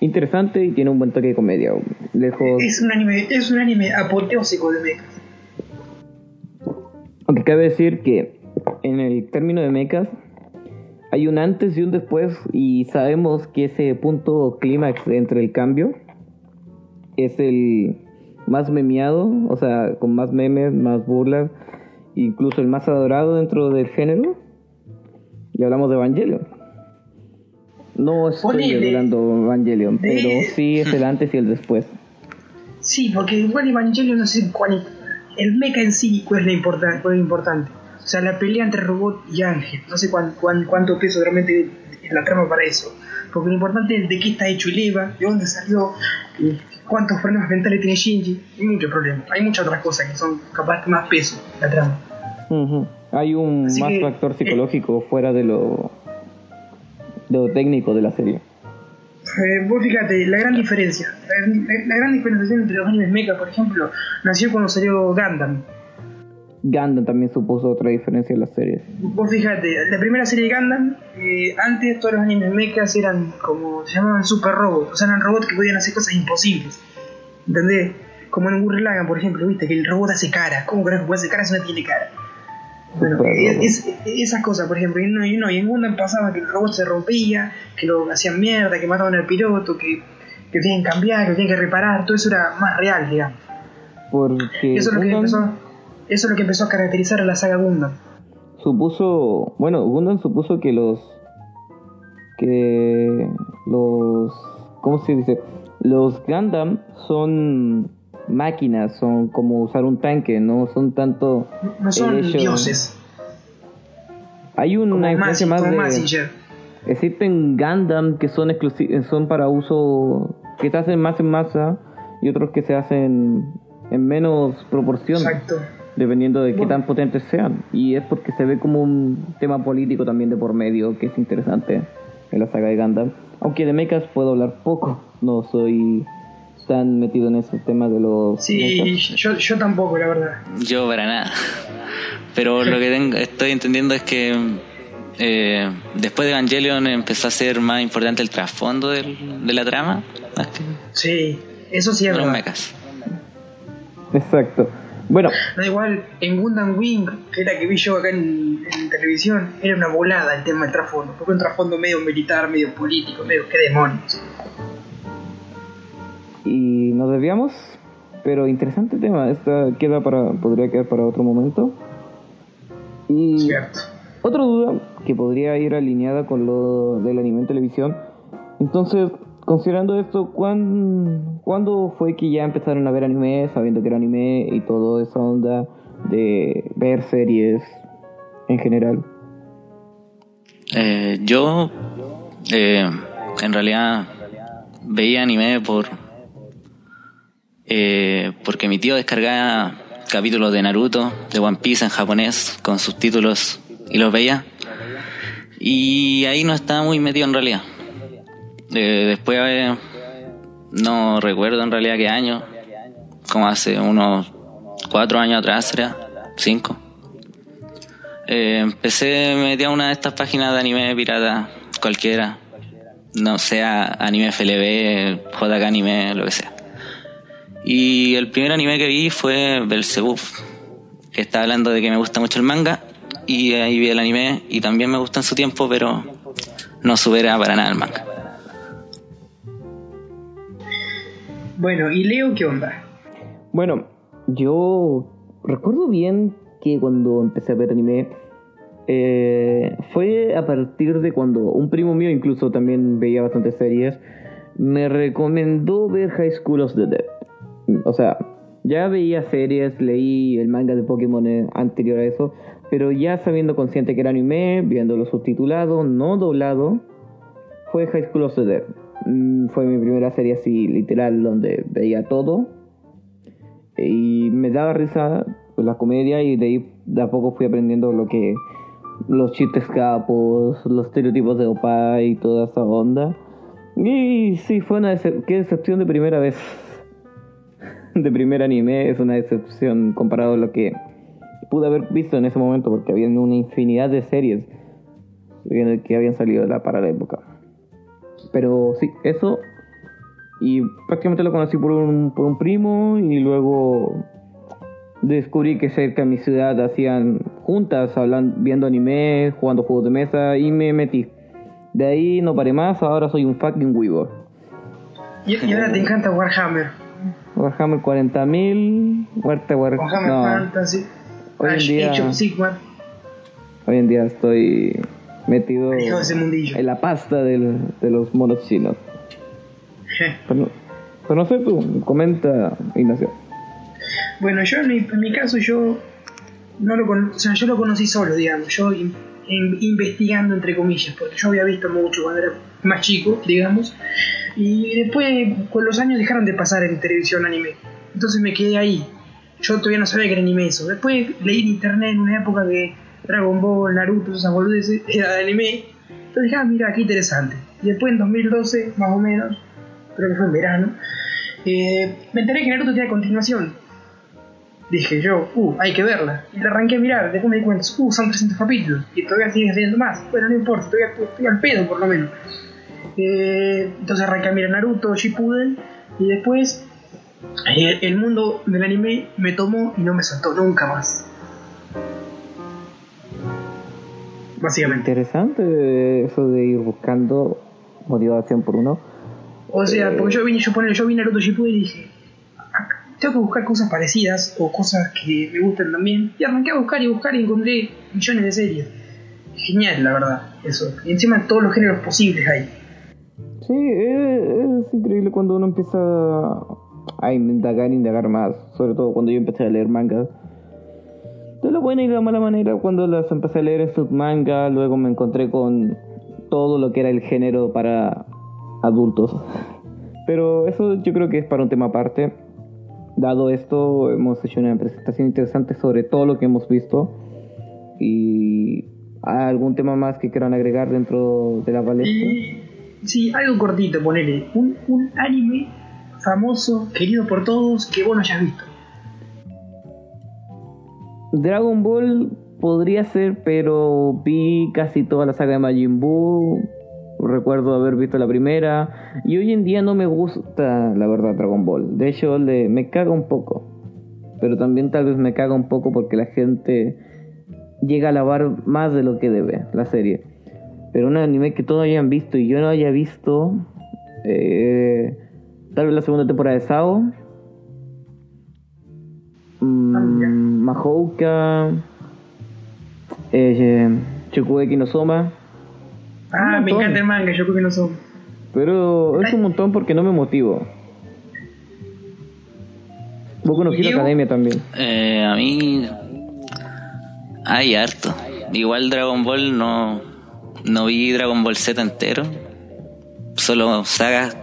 Interesante y tiene un buen toque de comedia. Lejos. Es un anime, es un anime apoteósico de mechas. Aunque cabe decir que en el término de mechas hay un antes y un después y sabemos que ese punto clímax entre el cambio es el más memeado, o sea, con más memes, más burlas, incluso el más adorado dentro del género. Y hablamos de Evangelion. No estoy hablando Evangelion, De- pero sí es el antes y el después. Sí, porque igual Evangelion no sé cuál el mecha en sí es lo importante, lo importante. O sea, la pelea entre robot y ángel. No sé cuán- cuán- cuánto peso realmente es la trama para eso. Porque lo importante es de qué está hecho el Eva, de dónde salió, cuántos problemas mentales tiene Shinji. Hay muchos problemas. Hay muchas otras cosas que son capaz más peso la trama. Hay un Así más que, factor eh, psicológico fuera de lo, de lo técnico de la serie. Eh, vos fíjate, la gran diferencia, la, la- la gran diferenciación entre los animes mecha, por ejemplo, nació cuando salió Gundam. Gundam también supuso otra diferencia en las series. Vos fíjate, la primera serie de Gundam, eh, antes todos los animes mechas eran como, se llamaban super robots, o sea, eran robots que podían hacer cosas imposibles. ¿Entendés? Como en Gurren Lagann, por ejemplo, viste, que el robot hace cara. ¿Cómo carajo puede hacer cara si no tiene cara? Bueno, es- es- esas cosas, por ejemplo, y no, y no, y en Gundam pasaba que el robot se rompía, que lo hacían mierda, que mataban al piloto, que, que tienen que cambiar, que tienen que reparar, todo eso era más real, digamos. Porque eso es lo que Gundam empezó, eso es lo que empezó a caracterizar a la saga Gundam. supuso, bueno, Gundam supuso que los que los ¿cómo se dice? Los Gundam son máquinas, son como usar un tanque, no son tanto No son el hecho- dioses. Hay una Como, influencia más como de... Existen Gundam que son exclusi- son para uso que se hacen más en masa y otros que se hacen en menos proporción, Exacto. Dependiendo de qué tan potentes sean. Y es porque se ve como un tema político también de por medio que es interesante en la saga de Gundam. Aunque de mechas puedo hablar poco, no soy tan metido en ese tema de los Sí, yo, yo tampoco, la verdad. Yo para nada. Pero lo que tengo, estoy entendiendo es que eh, después de Evangelion empezó a ser más importante el trasfondo del- de la trama, más que Sí, eso sí es los verdad. mechas. Exacto. Bueno, Da igual, en Gundam Wing, que era que vi yo acá en, en televisión, era una volada el tema del trasfondo. Porque un trasfondo medio militar, medio político, medio qué demonios. y nos desviamos, pero interesante tema. Esta queda para, podría quedar para otro momento. Y Cierto. otra duda que podría ir alineada con lo del anime en televisión. Entonces, considerando esto, ¿cuán- ¿cuándo fue que ya empezaron a ver anime, sabiendo que era anime y toda esa onda de ver series en general? Eh, yo, eh, en realidad, veía anime por. eh, porque mi tío descargaba capítulos de Naruto, de One Piece en japonés, con subtítulos, y los veía. Y ahí no estaba muy metido en realidad. Eh, después, eh, no recuerdo en realidad qué año, como hace unos cuatro años atrás, será, cinco. Eh, empecé, me metí a una de estas páginas de anime pirata, cualquiera. No sea anime FLB, JK anime, lo que sea. Y el primer anime que vi fue Belzebub, que está hablando de que me gusta mucho el manga. Y ahí vi el anime y también me gusta en su tiempo, pero no supera para nada el manga. Bueno, ¿y Leo qué onda? Bueno, yo recuerdo bien que cuando empecé a ver anime eh, fue a partir de cuando un primo mío incluso también veía bastantes series me recomendó ver High School of the Dead. O sea, ya veía series, leí el manga de Pokémon eh, anterior a eso, pero ya sabiendo consciente que era anime, viéndolo subtitulado, no doblado, fue High School of the Dead. Mm, Fue mi primera serie así literal donde veía todo y me daba risa pues, la comedia y de ahí de a poco fui aprendiendo lo que los chistes capos, los estereotipos de opa y toda esa onda. Y sí, fue una decep- qué decepción de primera vez. (laughs) De primer anime es una decepción comparado a lo que pude haber visto en ese momento porque había una infinidad de series que habían salido para la época. Pero sí, eso y prácticamente lo conocí por un, por un primo y luego descubrí que cerca de mi ciudad hacían juntas, hablan, viendo anime, jugando juegos de mesa y me metí. De ahí no paré más, ahora soy un fucking weaver. Y, y ahora te encanta Warhammer. Warhammer 40.000, muerte War... Warhammer no, Fantasy. Hoy en día- Age of Sigmar. hoy en día estoy metido ese mundillo. en la pasta del- de los monos chinos. Pero, pero no sé tú, comenta Ignacio. Bueno, yo en mi, en mi caso yo no lo con- o sea, yo lo conocí solo, digamos, yo in- in- investigando entre comillas, porque yo había visto mucho cuando era más chico, digamos, y después con los años dejaron de pasar en televisión anime, entonces me quedé ahí. Yo todavía no sabía que era anime eso. Después leí en internet en una época que Dragon Ball, Naruto, esas boludeces, era de anime. Entonces dije, ah, mira, qué interesante. Y después en 2012, más o menos, creo que fue en verano, eh, me enteré que Naruto tenía continuación. Dije yo, uh, hay que verla. Y la arranqué a mirar, después me di cuenta, uh, son 300 capítulos. Y todavía siguen saliendo más. Bueno, no importa, al- estoy al pedo por lo menos. Eh, entonces arranqué a mirar Naruto, Shippuden. Y después eh, el mundo del anime me tomó y no me soltó nunca más. Básicamente. Interesante eso de ir buscando motivación por uno. O sea, porque yo vi, yo, ponele, yo vi Naruto Shippuden y dije, "Ah, tengo que buscar cosas parecidas o cosas que me gusten también. Y arranqué a buscar y buscar y encontré millones de series. Genial, la verdad, eso. Y encima todos los géneros posibles hay. Sí, es, es increíble cuando uno empieza a indagar, indagar más. Sobre todo cuando yo empecé a leer mangas. De la buena y de la mala manera cuando las empecé a leer en su manga, luego me encontré con todo lo que era el género para adultos. Pero eso yo creo que es para un tema aparte. Dado esto, hemos hecho una presentación interesante sobre todo lo que hemos visto. Y ¿hay algún tema más que quieran agregar dentro de la palestra. Sí, algo cortito, ponele. Un, un anime famoso, querido por todos, que vos no hayas visto. Dragon Ball podría ser, pero vi casi toda la saga de Majin Buu. Recuerdo haber visto la primera. Y hoy en día no me gusta, la verdad, Dragon Ball. De hecho, le, me caga un poco. Pero también tal vez me caga un poco porque la gente llega a lavar más de lo que debe la serie. Pero un anime que todos hayan visto y yo no haya visto. eh, tal vez la segunda temporada de Sao. Mahouka. Eh, Shokugeki no Soma. Ah, me encanta el manga, no son. Pero es un montón porque no me motivo. Boku no ¿Y Hero? Academia también. Eh, a mí hay harto. Igual Dragon Ball no, no vi Dragon Ball Z entero. Solo sagas,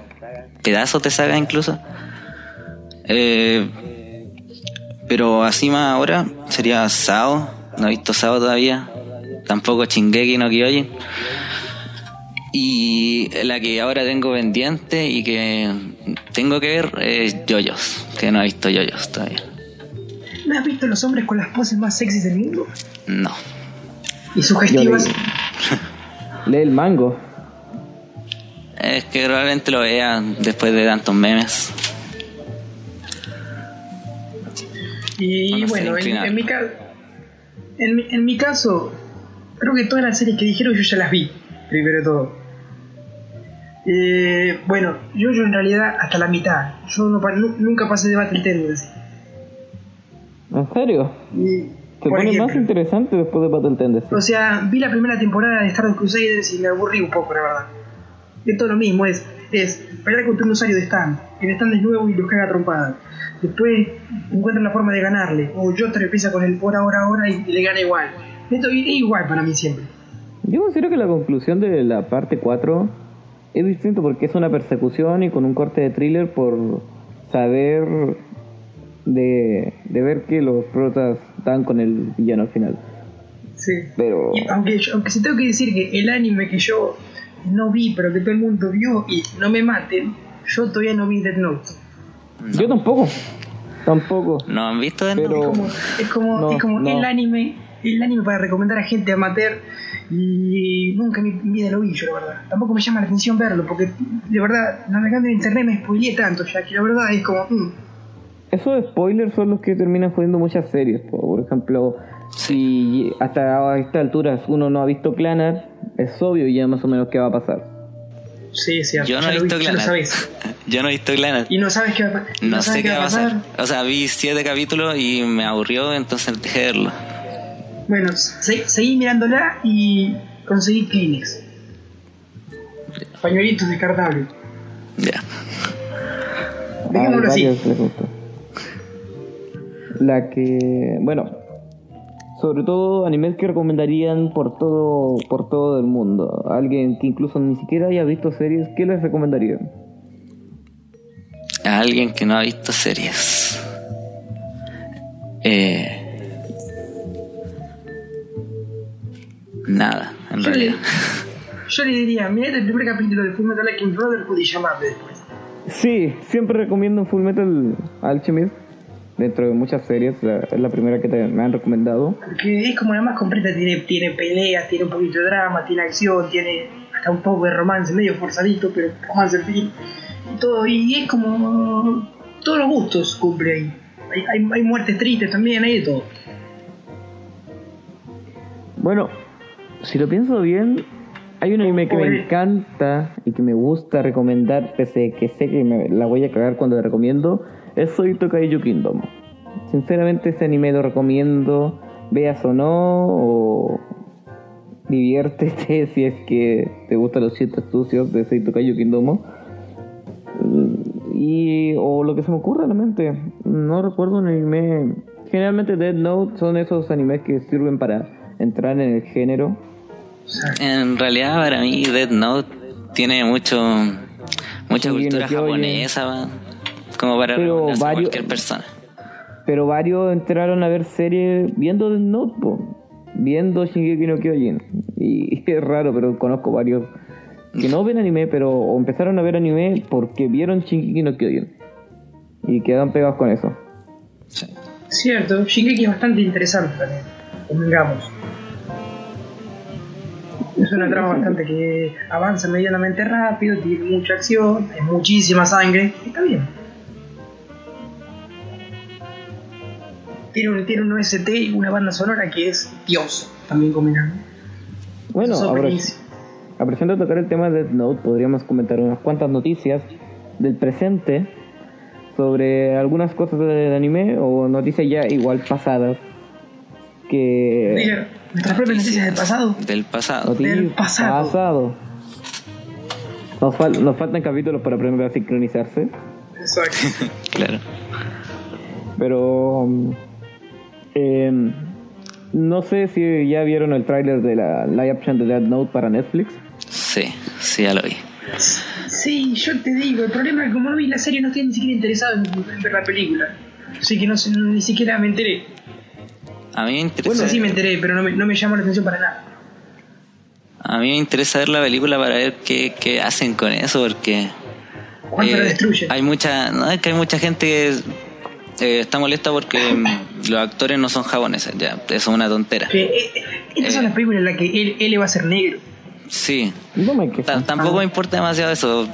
pedazos de saga incluso. Eh, pero así más ahora sería Sao. No he visto Sao todavía. Tampoco Shingeki no Kyojin. Y la que ahora tengo pendiente y que tengo que ver es Yoyos, que no he visto Yoyos todavía. ¿No has visto los hombres con las poses más sexys del mundo? No. Y sugestivas. (laughs) Lee el mango. Es que probablemente lo vea después de tantos memes. Y Bueno, en, en mi ca- en, mi- en mi caso, creo que todas las series que dijeron yo ya las vi, primero de todo. Eh, bueno, yo, yo en realidad hasta la mitad. Yo no nunca pasé de Battle Tendency. ¿En serio? Y, Se pone más interesante después de Battle Tendency. O sea, vi la primera temporada de Star Wars Crusaders y me aburrí un poco, la verdad. Es todo lo mismo, es, es pelear contra un usuario de stand. El stand es nuevo y los caga trompada. Después encuentran la forma de ganarle. O Joestar empieza con el por ahora, ahora y, y le gana igual. Esto es igual para mí siempre. Yo considero que la conclusión de la parte 4 es distinto porque es una persecución y con un corte de thriller por saber de, de ver que los protas dan con el villano al final. Sí. Pero Y aunque, yo- aunque sí tengo que decir que el anime que yo no vi, pero que todo el mundo vio y no me maten, yo todavía no vi Death Note. Yo tampoco. Tampoco. ¿No han visto de Pero- Es como, es como, No, es como no. el anime, el anime para recomendar a gente amateur y nunca en mi vida lo vi yo, la verdad. Tampoco me llama la atención verlo, porque de verdad, navegando en internet me spoileé tanto ya que la verdad es como, mm, Esos spoilers son los que terminan jodiendo muchas series. po. Por ejemplo, si hasta a esta altura uno no ha visto Clannad, es obvio ya más o menos qué va a pasar. Sí, sí, Yo no he lo visto sabes. (laughs) Yo no he visto Clannad. Y no sabes qué va, a pa- No, sabes sé qué va a pasar. O sea, vi siete capítulos y me aburrió, entonces dejé de verlo. Bueno, se- seguí mirándola y conseguí Kleenex. Pañuelitos descartables. Ya. Dejémoslo Hay así. varios les gustó. La que, bueno, sobre todo animes que recomendarían por todo por todo el mundo. Alguien que incluso ni siquiera haya visto series, ¿qué les recomendarían? A alguien que no ha visto series. Eh. Nada, en Yo le, realidad. (laughs) yo le diría, mirá el primer capítulo de Fullmetal Alchemist Brotherhood y llamarme después. Sí, siempre recomiendo Full Metal Alchemist. Dentro de muchas series, la- es la primera que te- me han recomendado. Porque es como la más completa, tiene, tiene peleas, tiene un poquito de drama, tiene acción, tiene hasta un poco de romance, medio forzadito, pero romance al fin. Y todo, y es como todos los gustos cumple ahí. Hay, hay, hay muertes tristes también, hay de todo. Bueno, si lo pienso bien, hay un anime que me encanta y que me gusta recomendar, pese a que sé que me la voy a cagar cuando la recomiendo, es Soy Tokaiyo Kingdom. Sinceramente ese anime lo recomiendo, veas o no, o diviértete (laughs) si es que te gustan los chistes sucios de Soy Tokaiyo Kingdom. Mm, Y, o lo que se me ocurra a la mente. No recuerdo un anime generalmente Dead Note son esos animes que sirven para entrar en el género. En realidad, para mí, Dead Note tiene mucho mucha Sí, cultura japonesa, como para Pero varios- cualquier persona. Pero varios entraron a ver series viendo Death Note, po, viendo Shingeki no Kyojin. Y (laughs) es raro, pero conozco varios que no ven anime, pero o empezaron a ver anime porque vieron Shingeki no Kyojin. Y quedan pegados con eso. Sí. Cierto, Shingeki es bastante interesante también. Convengamos. Es una trama bastante que avanza medianamente rápido, tiene mucha acción, hay muchísima sangre, está bien. Tiene un, tiene un OST y una banda sonora que es Dios, también combinando. Bueno, buenísimo. apreciando tocar el tema de Death Note, podríamos comentar unas cuantas noticias del presente sobre algunas cosas del anime o noticias ya igual pasadas que Mira, nuestras propias noticias del pasado. Del pasado. noticias del pasado. pasado. Nos, fal- nos faltan capítulos para aprender a sincronizarse, Exacto. (laughs) Claro. pero um, em, no sé si ya vieron el tráiler de la live action de Death Note para Netflix. Sí, sí, ya lo vi. Sí, yo te digo, el problema es que como no vi la serie no estoy ni siquiera interesado en, ver la película. Así que no sé, ni siquiera me enteré. A mí me interesa, Bueno, sí me enteré, pero no me, no me llamó la atención para nada. a mí me interesa ver la película para ver qué, qué hacen con eso, porque ¿Cuánto la eh, destruyen? hay mucha, no es que hay mucha gente que eh, está molesta porque mm, los actores no son japoneses, ya, eso es una tontera. Eh, eh, estas son las películas en las que él, él va a ser negro. Sí, No me tampoco Ah. me importa demasiado eso.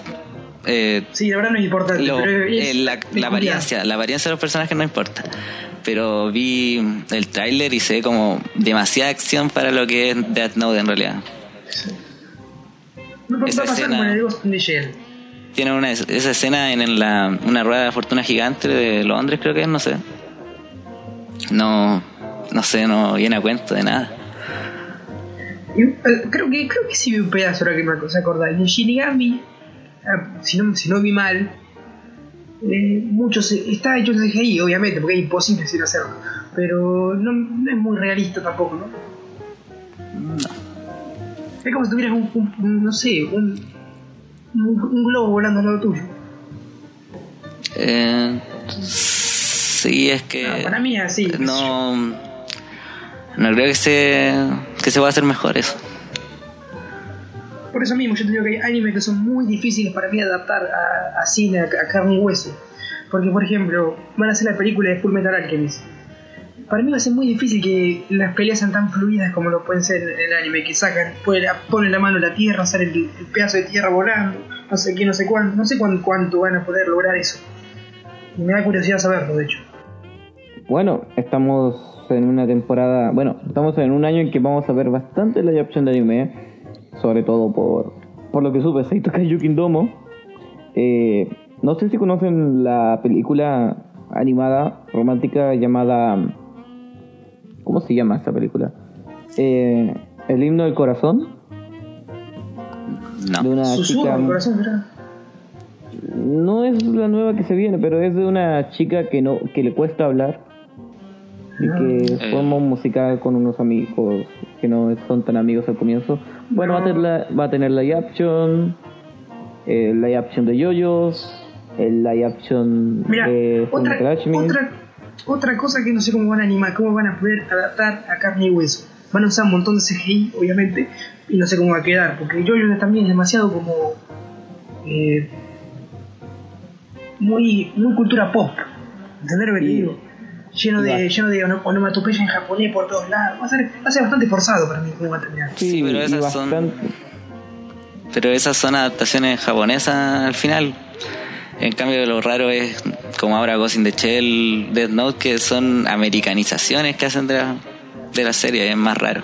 Eh, Sí, la verdad no es importante. lo- pero es eh, la, la apariencia, la apariencia de los personajes no importa. Pero vi el tráiler y se ve como demasiada acción para lo que es Death Note en realidad. No va esa a pasar escena- con el the Shell. Tiene una, esa escena en la, una rueda de fortuna gigante de Londres, creo que es, no sé. No, no sé, no viene a cuento de nada. Eh, creo que creo que sí vi un pedazo ahora que me cosa acordar. Y en Shinigami, ah, si no, si no vi mal, eh, muchos está hecho en CGI, obviamente, porque es imposible sin hacerlo. Pero no, no es muy realista tampoco, ¿no? Es como si tuvieras un, un- un- no sé, un, un, un globo volando al lado tuyo. Eh, sí, es que... Ah, para mí es así. no, no creo que se, que se va a hacer mejor eso. Por eso mismo yo te digo que hay animes que son muy difíciles para mí adaptar a, a cine, a, a carne y hueso. Porque, por ejemplo, van a hacer la película de Full Metal Alchemist. Para mí va a ser muy difícil que las peleas sean tan fluidas como lo pueden ser en el anime, que sacan, ponen, la mano en la tierra, sale el, pedazo de tierra volando, no sé qué, no sé cuánto, no sé cuán- cuánto van a poder lograr eso. Me da curiosidad saberlo, de hecho. Bueno, estamos en una temporada, bueno, estamos en un año en que vamos a ver bastante live action de anime, sobre todo por, por lo que supe, Seito Kaiyukin Domo. Eh, no sé si conocen la película animada romántica llamada... ¿Cómo se llama esta película? Eh, El himno del corazón, de No. una Susurro chica... el corazón, ¿verdad? No es la nueva que se viene, pero es de una chica que no que le cuesta hablar y que Eh. forma un musical con unos amigos que no son tan amigos al comienzo. Bueno, va a tener la, va a tener live action, el live action de Yoyos, el live action Mira, de otra, Fullmetal Alchemist. otra, otra cosa que no sé cómo van a animar, cómo van a poder adaptar a carne y hueso. Van a usar un montón de CGI, obviamente, y no sé cómo va a quedar, porque Jojo también es demasiado como. eh, muy, muy cultura pop. ¿Entendés lo que te digo? Lleno de, va- lleno de ono- onomatopeya en japonés por todos lados. Va a ser, va a ser bastante forzado para mí cómo va a terminar. Sí, pero esas son- bastante- Pero esas son adaptaciones japonesas al final. En cambio, lo raro es, como ahora Ghost in the Shell, Death Note, que son americanizaciones que hacen de la, de la serie, es más raro.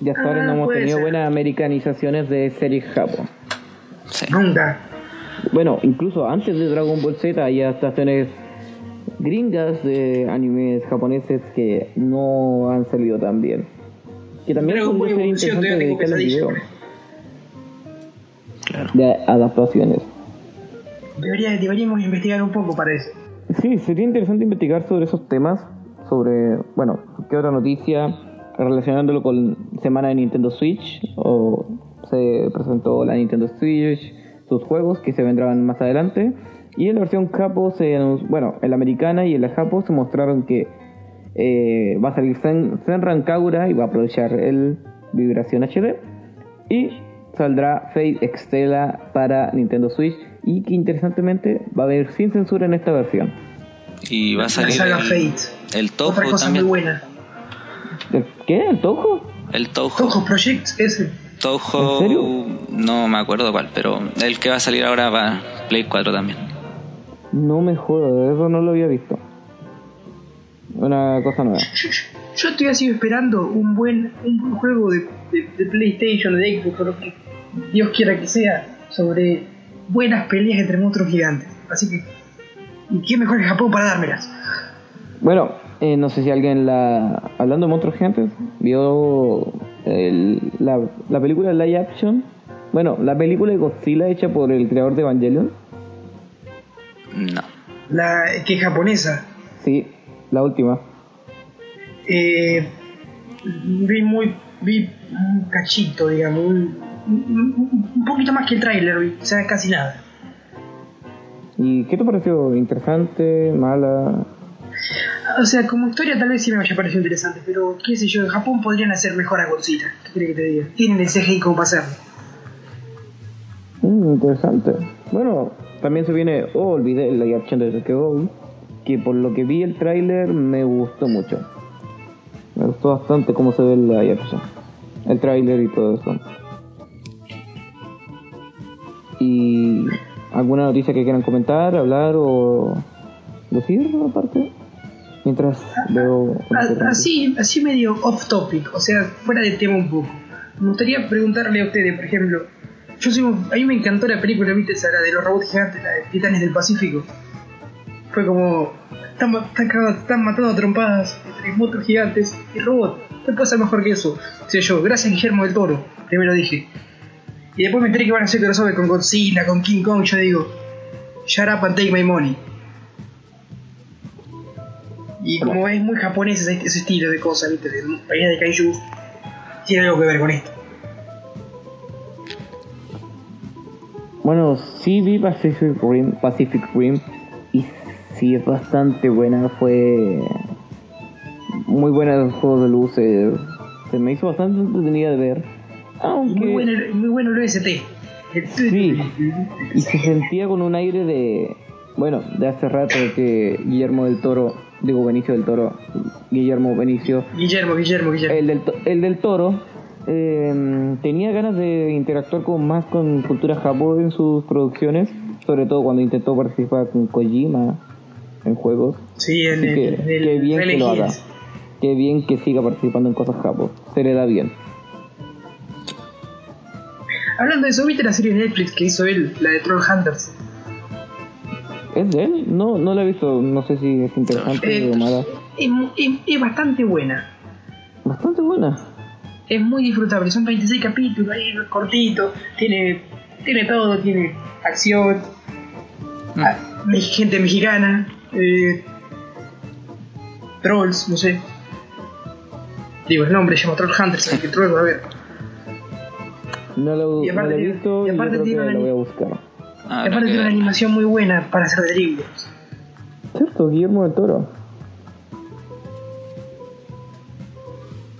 Y hasta ahora Ah, no hemos puede tenido ser. buenas americanizaciones de series Japón. Sí. Nunca. Bueno, incluso antes de Dragon Ball Z hay adaptaciones gringas de animes japoneses que no han salido tan bien. Que también Dragon Ball podría ser interesante dedicarle video. Claro. de adaptaciones. Debería, deberíamos investigar un poco para eso. Sí, sería interesante investigar sobre esos temas sobre, bueno, qué otra noticia relacionándolo con semana de Nintendo Switch o se presentó la Nintendo Switch, sus juegos que se vendrán más adelante. Y en la versión Japo se bueno, en la americana y en la Japo se mostraron que eh, va a salir Zen, Zenran Kagura y va a aprovechar el vibración HD y saldrá Fate Extella para Nintendo Switch y que interesantemente va a haber sin censura en esta versión. Y va a salir La saga el, Fate. el Touhou Otra cosa también. muy buena. ¿El ¿Qué? ¿El Touhou? El Touhou. Toho Project, ese. Touhou, ¿En serio? no me acuerdo cuál, pero el que va a salir ahora va Play 4 también. No me jodas, eso no lo había visto. Una cosa nueva. Yo, yo- yo estoy así esperando un buen, un buen juego de, de- de PlayStation, de Xbox, o lo que Dios quiera que sea, sobre buenas peleas entre monstruos gigantes. Así que, ¿y qué mejor que Japón para dármelas? Bueno, eh, no sé si alguien la. Hablando de monstruos gigantes, vio el- la, la película live action. Bueno, la película de Godzilla hecha por el creador de Evangelion. No. La que es japonesa. Sí, la última. Eh, vi muy. vi un cachito, digamos, un, un- poquito más que el tráiler, o sea, casi nada. ¿Y qué te pareció? ¿Interesante? ¿Mala? O sea, como historia tal vez sí me haya parecido interesante, pero qué sé yo, en Japón podrían hacer mejor a Godzilla. ¿Qué quiere que te diga? Tienen el CGI como para hacerlo. Mm, interesante. Bueno, también se viene. Oh, olvidé el live action de Tokyo Que por lo que vi el tráiler me gustó mucho. Me gustó bastante cómo se ve el live action. El tráiler y todo eso. ¿Y alguna noticia que quieran comentar, hablar o decir aparte? Mientras veo... A- Así, así medio off topic, o sea, fuera del tema un poco. Me gustaría preguntarle a ustedes, por ejemplo, yo soy a mí me encantó la película, viste, esa, la de los robots gigantes, la de Titanes del Pacífico. Fue como, están, están, están matando a trompadas entre monstruos gigantes y robots. ¿Qué puede ser mejor que eso? O sea, yo, gracias Guillermo del Toro, primero dije. Y después me enteré que van a hacer crossover con Godzilla, con King Kong, yo digo, shut up and take my money. Y como es muy japonés ese, ese estilo de cosas, ¿viste? De pelea de kaiju, tiene algo que ver con esto. Bueno, sí vi Pacific Rim, Pacific Rim y sí es bastante buena, fue muy buena el juego de luces, se me hizo bastante entretenida de ver, aunque Muy bueno, el- muy bueno el OST. Sí, y se sentía con un aire de, bueno, de hace rato que Guillermo del Toro, digo Benicio del Toro, Guillermo Benicio, Guillermo, Guillermo, Guillermo. el del, el del toro eh, tenía ganas de interactuar con más con cultura japo en sus producciones, sobre todo cuando intentó participar con Kojima en juegos. sí, en Así el, que, en el qué bien que lo haga. Qué bien que siga participando en cosas japo. Se le da bien. Hablando de eso, ¿viste la serie de Netflix que hizo él, la de Troll Hunters? ¿Es de él? No, no la he visto. No sé si es interesante Eh, o mala. Es, mu- es- es bastante buena. Bastante buena. Es muy disfrutable. Son 26 capítulos, ahí cortito. Tiene, tiene todo. Tiene acción. ah, me- gente mexicana. eh, trolls, no sé. Digo, el nombre se llama Troll Hunters, así que Troll va a ver. No lo, Y aparte no lo he tiene- visto y y, yo aparte creo que tiene una lo voy a buscar. Y aparte que tiene una animación muy buena para hacer de libros. Cierto, Guillermo del Toro.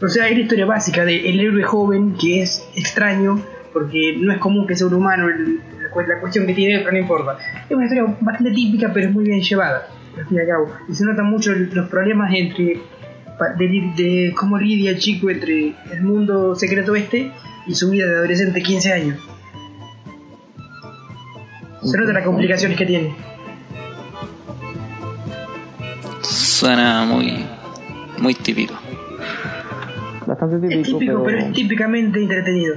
O sea, hay la historia básica de el héroe joven que es extraño porque no es común que sea un humano, el- la, cu- la cuestión que tiene, pero no importa. Es una historia bastante típica, pero es muy bien llevada, al fin y al cabo. Y se notan mucho los problemas entre de cómo lidia el chico entre el mundo secreto este y su vida de adolescente de 15 años. Se notan las complicaciones que tiene. Suena muy, muy típico. Bastante típico, Es típico, pero es típicamente entretenido.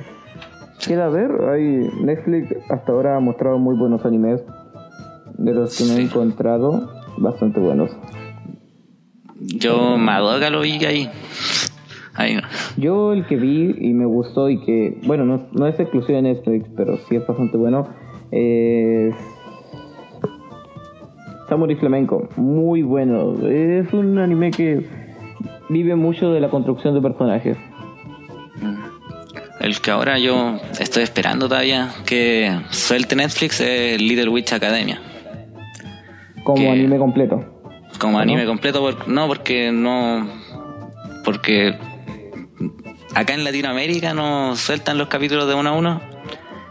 Queda a ver, hay Netflix hasta ahora ha mostrado muy buenos animes. De los que me he Sí. encontrado, bastante buenos. Yo Madoka lo vi ahí. Ahí. Yo el que vi y me gustó y que, bueno, no, no es exclusivo de Netflix, pero sí es bastante bueno, es Samurai Flamenco. Muy bueno. Es un anime que vive mucho de la construcción de personajes. El que ahora yo estoy esperando todavía que suelte Netflix es Little Witch Academia. Como Que- anime completo. Como ¿O anime completo, por- no, porque no. Porque acá en Latinoamérica no sueltan los capítulos de uno a uno.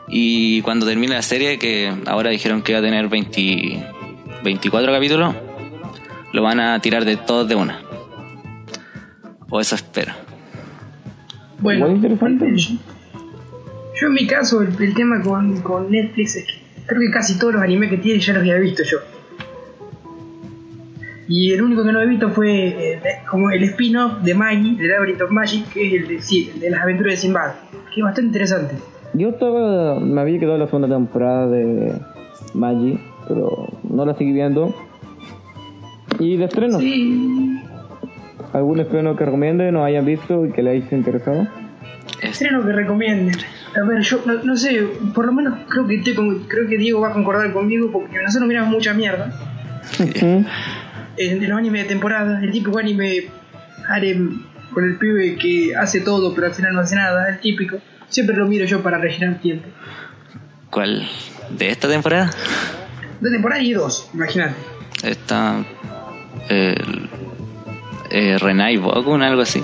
Y cuando termine la serie, que ahora dijeron que iba a tener 20 24 capítulos, lo van a tirar de todos de una. O eso espero. Bueno, Igual interesante. yo, yo en mi caso, el, el tema con, con Netflix es que creo que casi todos los animes que tiene ya los había visto yo. Y el único que no he visto fue eh, como el spin-off de Maggie, de Labyrinth of Magic, que es el de, sí, el de las aventuras de Sinbad, que es bastante interesante. Yo estaba, me había quedado en la segunda temporada de Magi, pero no la seguí viendo. Y de estreno, Sí, ¿algún estreno que recomiende, no hayan visto y que le haya interesado? Es- estreno que recomiende. A ver, yo no, no sé, por lo menos creo que estoy con- creo que Diego va a concordar conmigo porque nosotros miramos mucha mierda. (laughs) En los animes de temporada, el típico anime harem con el pibe que hace todo pero al final no hace nada, el típico. Siempre lo miro yo para rellenar tiempo. ¿Cuál? ¿De esta temporada? De temporada y dos, imagínate. Está. El, eh, Renai Bokun, algo así.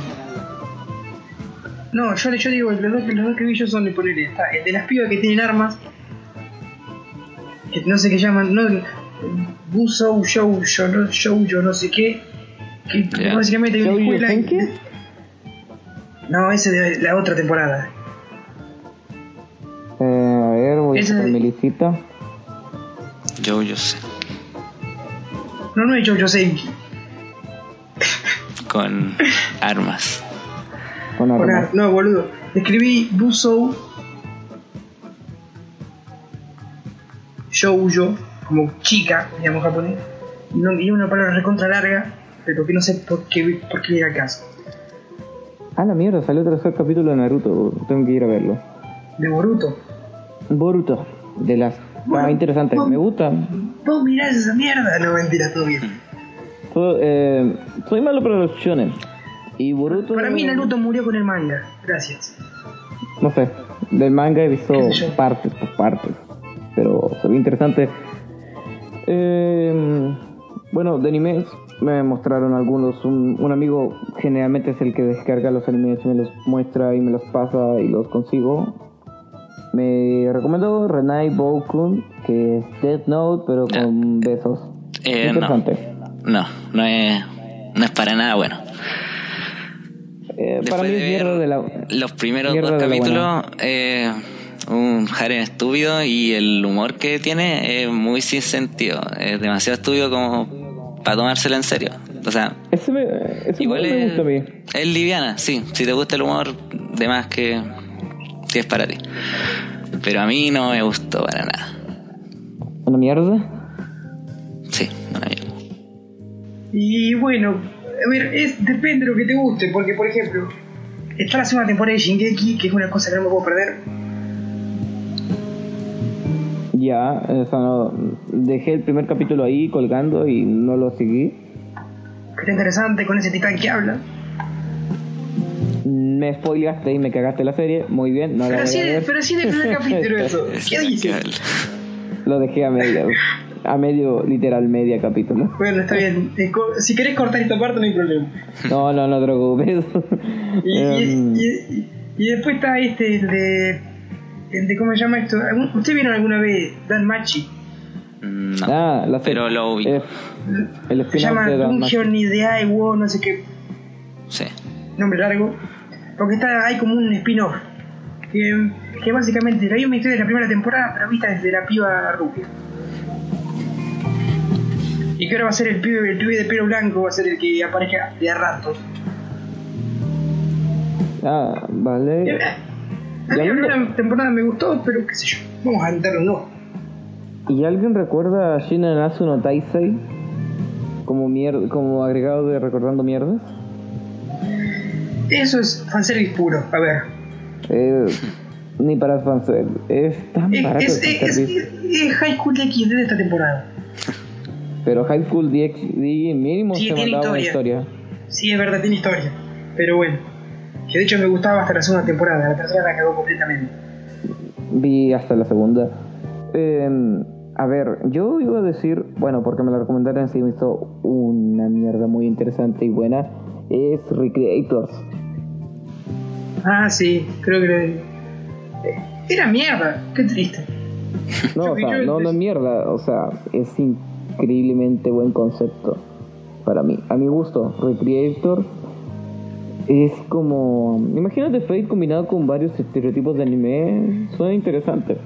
No, yo, yo digo, los dos, los dos que vi yo son de poner el de las pibas que tienen armas, que no sé qué llaman, no, Buso, Show, yo no, show, yo no sé qué, que Ya. básicamente hay una ¿Shoujo escuela Senki? No, ese de la otra temporada. Eh, a ver, voy a Ese sacar de- mi listita. Yo, yo sé. No, no es Jojo Senki. Con armas. Con armas. No, boludo. Escribí Buso Shoujo, como chica, digamos japonés. Y, no, y una palabra recontra larga, pero que no sé por qué, por qué viene al caso. Ah, la mierda, salió el tercer capítulo de Naruto. Tengo que ir a verlo. De Boruto. Boruto, de las. Bueno, ah, interesante, no. me gusta. Vos mirás esa mierda. No, mentira, todo bien. So- eh, soy malo para los shonen. Y Boruto. Para mí Naruto murió con el manga. Gracias. No sé, del manga he visto partes por partes. Pero se ve interesante. Eh, bueno, de animes me mostraron algunos. Un, un amigo generalmente es el que descarga los animes y me los muestra y me los pasa y los consigo. Me recomendó Renai Bokun, que es Death Note, pero con besos. Eh, no. interesante. No, no es, no es para nada bueno. Eh, para mí es mierda de la. los primeros dos capítulos, eh, un harem estúpido y el humor que tiene es muy sin sentido. Es demasiado estúpido como para tomárselo en serio. O sea, Ese me, ese igual me es, gusta a mí. es liviana, sí. Si te gusta el humor, de más que, que es para ti. Pero a mí no me gustó para nada. ¿Una mierda? Sí, no me gustó. Y bueno, a ver, es, depende de lo que te guste, porque por ejemplo, está la segunda temporada de Shingeki, que es una cosa que no me puedo perder. Ya, o sea, no, dejé el primer capítulo ahí colgando y no lo seguí. Está interesante con ese titán que habla. Me spoileaste y me cagaste la serie. Muy bien, no la Pero voy sí, a ver. pero sí del primer capítulo eso. (laughs) Es ¿Qué dices? Lo dejé a medio, a medio, literal, media capítulo. Bueno, está bien. Si querés cortar esta parte no hay problema. No, no, no te preocupes. Y, y- Em, y- y después está este, el de, de. ¿Cómo se llama esto? ¿Algún- ¿Ustedes vieron alguna vez Dan Machi? No, ah, la pero lo vi. Es el Se llama de Dan Machi. Dungeon de Aiwo, no sé qué Sí. nombre largo. Porque está, hay como un spin-off. Que, que básicamente la misma historia de la primera temporada, pero vista desde la piba rubia. Y que ahora va a ser el pibe, el pibe de pelo blanco, va a ser el que aparezca de a ratos. Ah, vale. A mí la primera temporada me gustó, pero qué sé yo. Vamos a intentarlo, no. ¿Y alguien recuerda a Shinanasu no Taisei? Como, mier como agregado de Recordando Mierdas. Eso es fanservice puro. A ver. Eh, ni para fanservice. Es tan barato es, es, es- es High School DX de esta temporada. Pero High School DX, mínimo Sí, se mandaba una historia. Sí, es verdad, tiene historia. Pero bueno. Que de hecho me gustaba hasta la segunda temporada. La tercera la cagó completamente. Vi hasta la segunda. Eh, a ver, yo iba a decir, bueno, porque me la recomendaron, si me hizo una mierda muy interesante y buena. Es Recreators. Ah, sí, creo que. Era mierda, qué triste. No, o sea, no, no es mierda, o sea, es increíblemente buen concepto para mí. A mi gusto, Recreator es como. Imagínate Fate combinado con varios estereotipos de anime, suena interesante.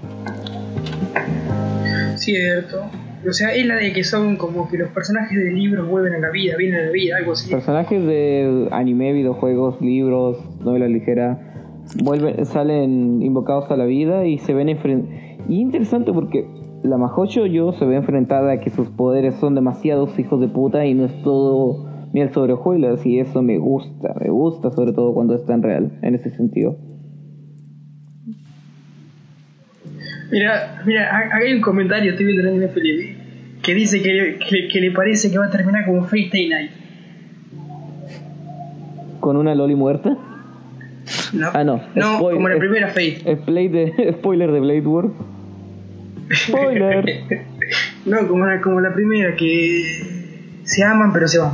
Cierto. O sea, es la de que son como que los personajes del libro vuelven a la vida, vienen a la vida, algo así. Personajes de anime, videojuegos, libros, novelas ligeras, vuelven, salen invocados a la vida y se ven enfrentados. Y interesante porque la Mahocho yo se ve enfrentada a que sus poderes son demasiados hijos de puta y no es todo miel sobre hojuelas y eso me gusta, me gusta sobre todo cuando es tan real en ese sentido. Mira, mira, acá hay un comentario, estoy viendo el anime Felipe, que dice que, que, que le parece que va a terminar como Fate Stay Night. ¿Con una Loli muerta? No, Ah, no. No, Spoiler. como la primera Fate. De- (laughs) spoiler de Blade World. Spoiler. (laughs) no, como la, como la primera, que se aman pero se van.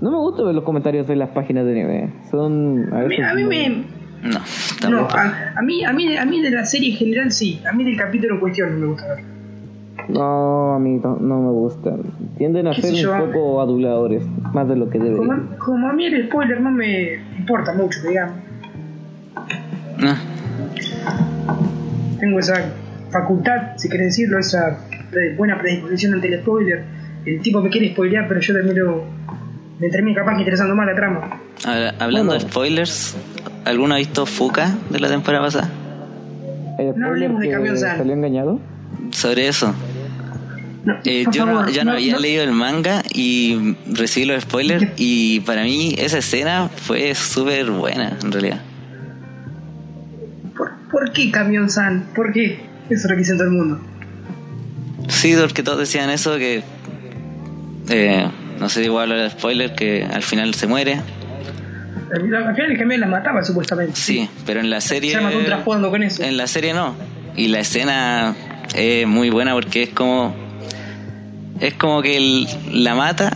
No me gusta ver los comentarios de las páginas de anime. Son a A mí, veces a mí muy- me... No, No, tampoco. a, a mí, a, mí, a mí de la serie en general sí, a mí del capítulo en cuestión no me gusta ver. No, a mí no, no me gustan. Tienden a ¿Qué ser yo? un poco aduladores, más de lo que Como, deberían. como a mí el spoiler no me importa mucho, digamos. No. Tengo esa facultad, si querés decirlo, esa pre- buena predisposición ante el spoiler. El tipo me quiere spoilear, pero yo termino. Me termina capaz que interesando más la trama. Ahora, hablando Bueno. de spoilers, ¿alguno ha visto Fuka de la temporada pasada? ¿El no hablemos de Camión San. salió engañado? Sobre eso. No, Eh, yo, no, yo no había leído el manga y recibí los spoilers y para mí esa escena fue súper buena en realidad. ¿Por, por qué Camión San? ¿Por qué? Eso es lo que todo el mundo. Sí, porque todos decían eso, que... eh, no sé, igual el spoiler, que al final se muere. Al final al final el camión la mataba supuestamente. Sí, pero en la serie... Se mató un trasfondo con eso. En la serie no. Y la escena es muy buena porque es como... Es como que él la mata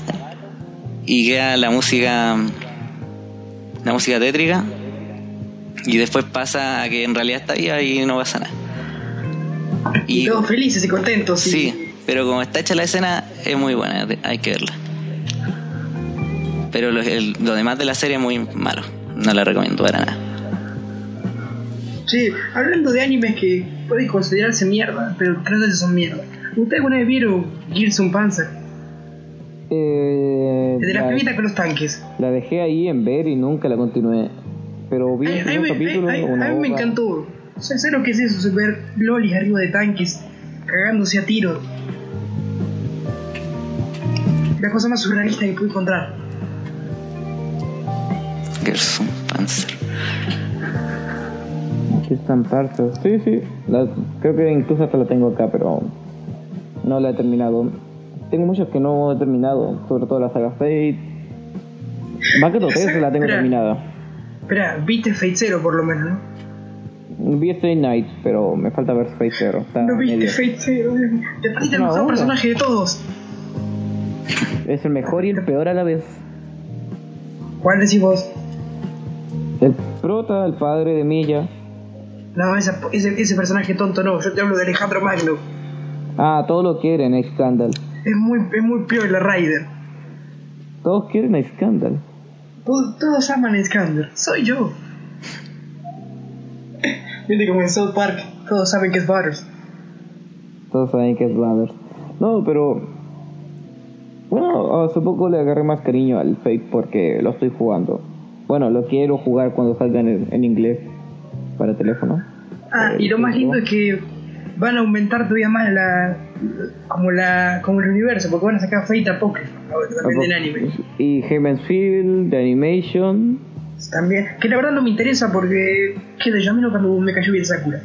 y queda la música... La música tétrica. Y después pasa a que en realidad está viva y no pasa nada. Y todos felices y contentos. y- Sí, pero como está hecha la escena, es muy buena, de- hay que verla. Pero lo, el- lo demás de la serie es muy malo, no la recomiendo para nada. Sí, hablando de animes que pueden considerarse mierda, pero que no sé si son mierda. ¿Ustedes alguna vez vieron Gears Panzer? Eh, de las la, pibitas con los tanques. la dejé ahí en ver y nunca la continué. Pero vi A, el a mí primer me- capítulo, a- a una mí me encantó. O sea, ¿sabes lo que es eso? Ver lolis arriba de tanques, cagándose a tiros. La cosa más surrealista que pude encontrar. Gerson Panzer. Aquí están partes. Sí, sí. la- creo que incluso hasta la tengo acá, pero no la he terminado. Tengo muchas que no he terminado, sobre todo la saga Fate. Bucket of Tales la tengo Espera. terminada. Espera, viste Fate Zero por lo menos, ¿no? Vi Stay Night, pero me falta ver Fate Zero. Está No viste medio- Fate Zero. Te perdiste el mejor personaje de todos. Es el mejor y el peor a la vez. ¿Cuál decís vos? El prota, el padre de Milla. No, esa- ese, ese personaje tonto no. Yo te hablo de Alejandro Magno. Ah, todos lo quieren, a Scandal. Es muy, es muy peor la Ryder. Todos quieren a Scandal. Todos, todos aman a Skander. Soy yo. Viste como en South Park. Todos saben que es Butters. Todos saben que es Brothers. No, pero. Bueno, hace poco le agarré más cariño al Fate porque lo estoy jugando. Bueno, lo quiero jugar cuando salga en, en inglés para teléfono. Ah, Eh, y lo más ¿cómo? lindo es que van a aumentar todavía más la. como la. como el universo, porque van a sacar Fate ahora también del anime. Y Heaven's Field, de Animation. También. Que la verdad no me interesa porque. qué sé yo, a mí cuando me cayó bien Sakura.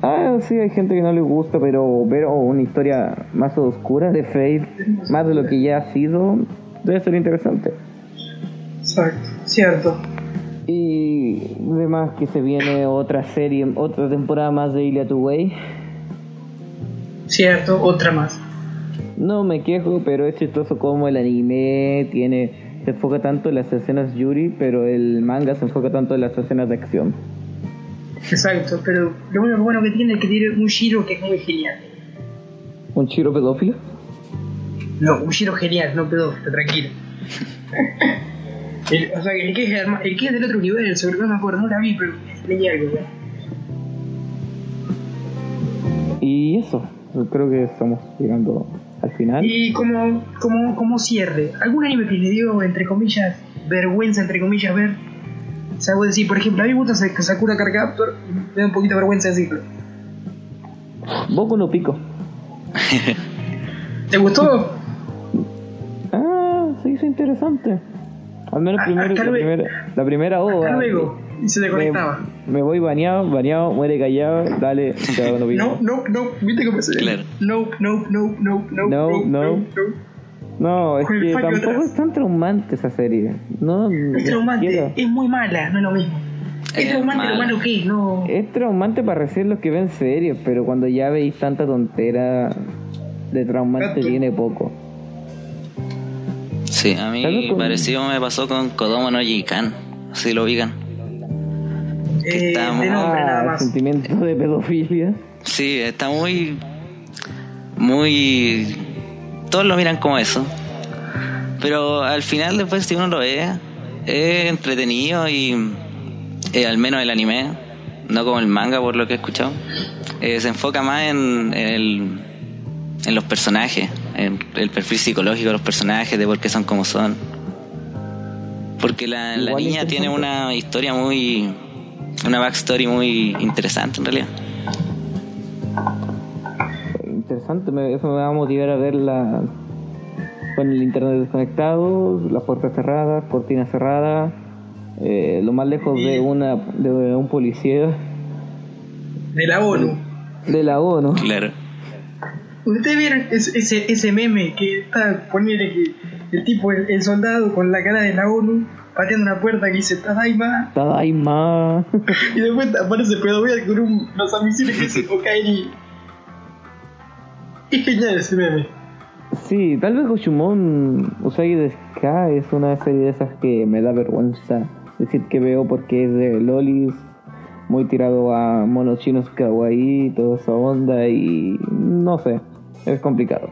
Ah, sí, hay gente que no le gusta, pero ver una historia más oscura de Fate, más de lo que ya ha sido, debe ser interesante. Exacto, cierto. Y además que se viene otra serie, otra temporada más de Ilia Way. Cierto, otra más. No me quejo, pero es chistoso como el anime tiene se enfoca tanto en las escenas Yuri, pero el manga se enfoca tanto en las escenas de acción. Exacto, pero lo único bueno que tiene es que tiene un giro que es muy genial. ¿Un giro pedófilo? No, un giro genial, no pedófilo, tranquilo. (laughs) el, o sea, el que, es, el que es del otro universo, no me acuerdo, no la vi, pero leí algo, Y eso, creo que estamos llegando al final. Y como, como, como cierre, ¿algún anime que le dio, entre comillas, vergüenza, entre comillas, ver? O sea, voy a decir, por ejemplo, a mí me gusta Sakura Card Captor, me da un poquito de vergüenza decirlo. Boku no pico. ¿Te gustó? Ah, se hizo interesante. Al menos Ah, primero, la, luego. primera, la primera. Hasta luego. Y se desconectaba. Me, me voy bañado, bañado, muere callado, dale, chao, no. (laughs) No, no, no, viste cómo se Claro. No, no, no, no, no, No, no. No, es Con el que tampoco atrás. es tan traumante esa serie. No, Es traumante, siquiera. es muy mala, no es lo mismo. Es Es traumante lo malo que es, no. Es traumante para recién los que ven series, pero cuando ya veis tanta tontera, de traumante Exacto. tiene poco. Sí, a mí con- parecido me pasó con Kodomo no Jikan. Así lo ubican. Eh, nombre nada Ah, más. sentimiento de pedofilia. Sí, está muy. Muy. Todos lo miran como eso. Pero al final, después, si uno lo ve, es entretenido y. eh, al menos el anime, no como el manga, por lo que he escuchado, eh, se enfoca más en, en el. En los personajes, en el perfil psicológico de los personajes, de por qué son como son. Porque la, la niña tiene una historia muy. Una backstory muy interesante en realidad. Interesante, me- eso me va a motivar a verla con el internet desconectado, las puertas cerradas, cortinas cerradas, eh, lo más lejos de una de un policía De la ONU. de la ONU. Claro. ¿Ustedes vieron ese, ese, ese meme que está poniendo que el tipo, el, el soldado con la cara de la ONU, pateando una puerta que dice Tadaima, Tadaima. (laughs) y después aparece Pedovia con un, los misiles que dice Okairi. Es genial ese meme. Sí, tal vez Hoshumon Usagi de Ska es una serie de esas que me da vergüenza decir que veo porque es de lolis, muy tirado a monos chinos kawaii, toda esa onda y no sé, es complicado.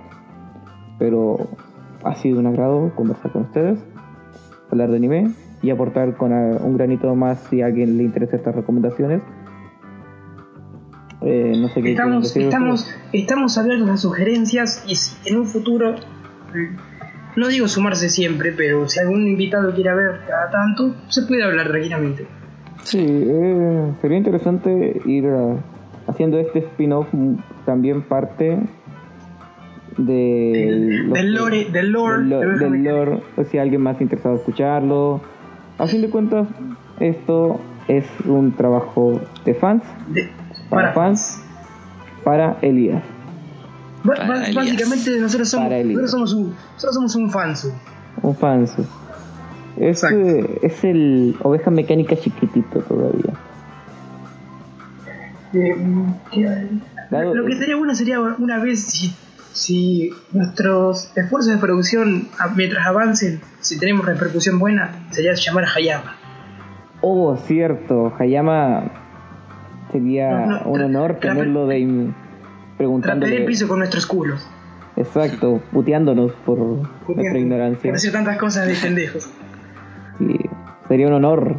Pero ha sido un agrado conversar con ustedes, hablar de anime y aportar con un granito más si a alguien le interesa estas recomendaciones. Eh, no sé qué Estamos, decir estamos, estamos abiertos a sugerencias y si en un futuro, no digo sumarse siempre, pero si algún invitado quiere ver cada tanto, se puede hablar tranquilamente. Sí, eh, sería interesante ir haciendo este spin-off también parte de Del, lore, del lore, del, del lore, o si alguien más interesado en escucharlo. A fin de cuentas, esto es un trabajo de fans, De- para, para fans, para Elías. Para básicamente nosotros somos, nosotros somos un, nosotros somos un fansu. Un fans. Es, Exacto. eh, es el oveja mecánica chiquitito todavía. Eh, mm, ¿qué- Claro, Lo que sería bueno sería una vez si, si nuestros esfuerzos de producción mientras avancen, si tenemos repercusión buena, sería llamar a Hayama. Oh, cierto, Hayama sería No, no, un honor tenerlo de preguntándole. el piso con nuestros culos. Exacto, puteándonos por nuestra ignorancia. Por decir tantas cosas de pendejos. Sí, sería un honor.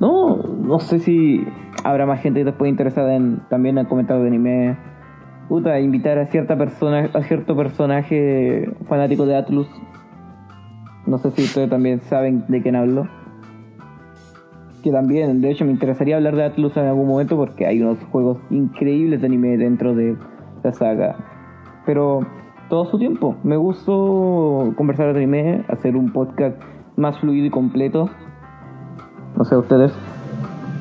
No, no sé si habrá más gente después interesada en también en comentar de anime. Puta, invitar a cierta persona, a cierto personaje fanático de Atlus. No sé si ustedes también saben de quién hablo. Que también, de hecho, me interesaría hablar de Atlus en algún momento porque hay unos juegos increíbles de anime dentro de la saga. Pero todo su tiempo. Me gustó conversar de anime, hacer un podcast más fluido y completo. No sé, ustedes.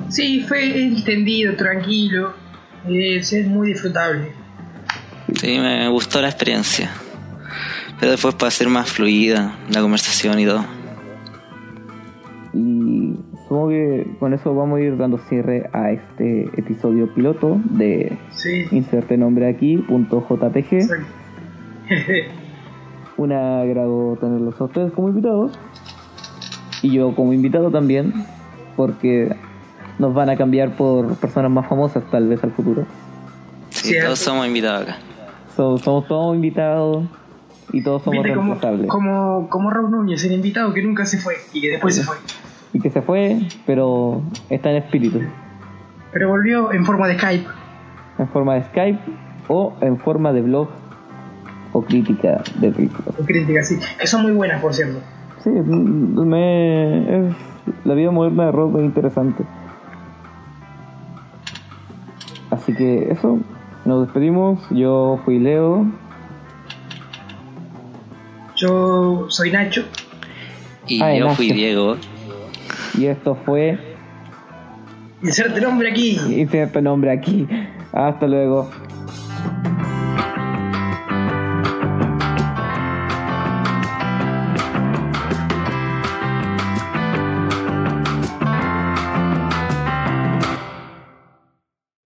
Sí, fue extendido, tranquilo. Es, es muy disfrutable. Sí, me gustó la experiencia. Pero después para ser más fluida la conversación y todo. Y supongo que con eso vamos a ir dando cierre a este episodio piloto de Sí. inserte nombre aquí, punto .jpg. Exacto. Un agrado tenerlos a ustedes como invitados. Y yo como invitado también, porque nos van a cambiar por personas más famosas tal vez al futuro. Sí, Cierto. todos somos invitados acá. So- somos todos invitados y todos somos Viste como, reemplazables. como, como Raúl Núñez, el invitado que nunca se fue y que después se fue. Y que se fue, pero está en espíritu. Pero volvió en forma de Skype. En forma de Skype o en forma de blog o crítica de películas. Con críticas, sí. Que son muy buenas, por cierto. Sí, me, es la vida moderna de Rob es interesante. Así que eso, nos despedimos. Yo fui Leo. Yo soy Nacho. Y Ah, yo fui. Diego. Y esto fue Inserte nombre aquí. Inserte nombre aquí. Hasta luego.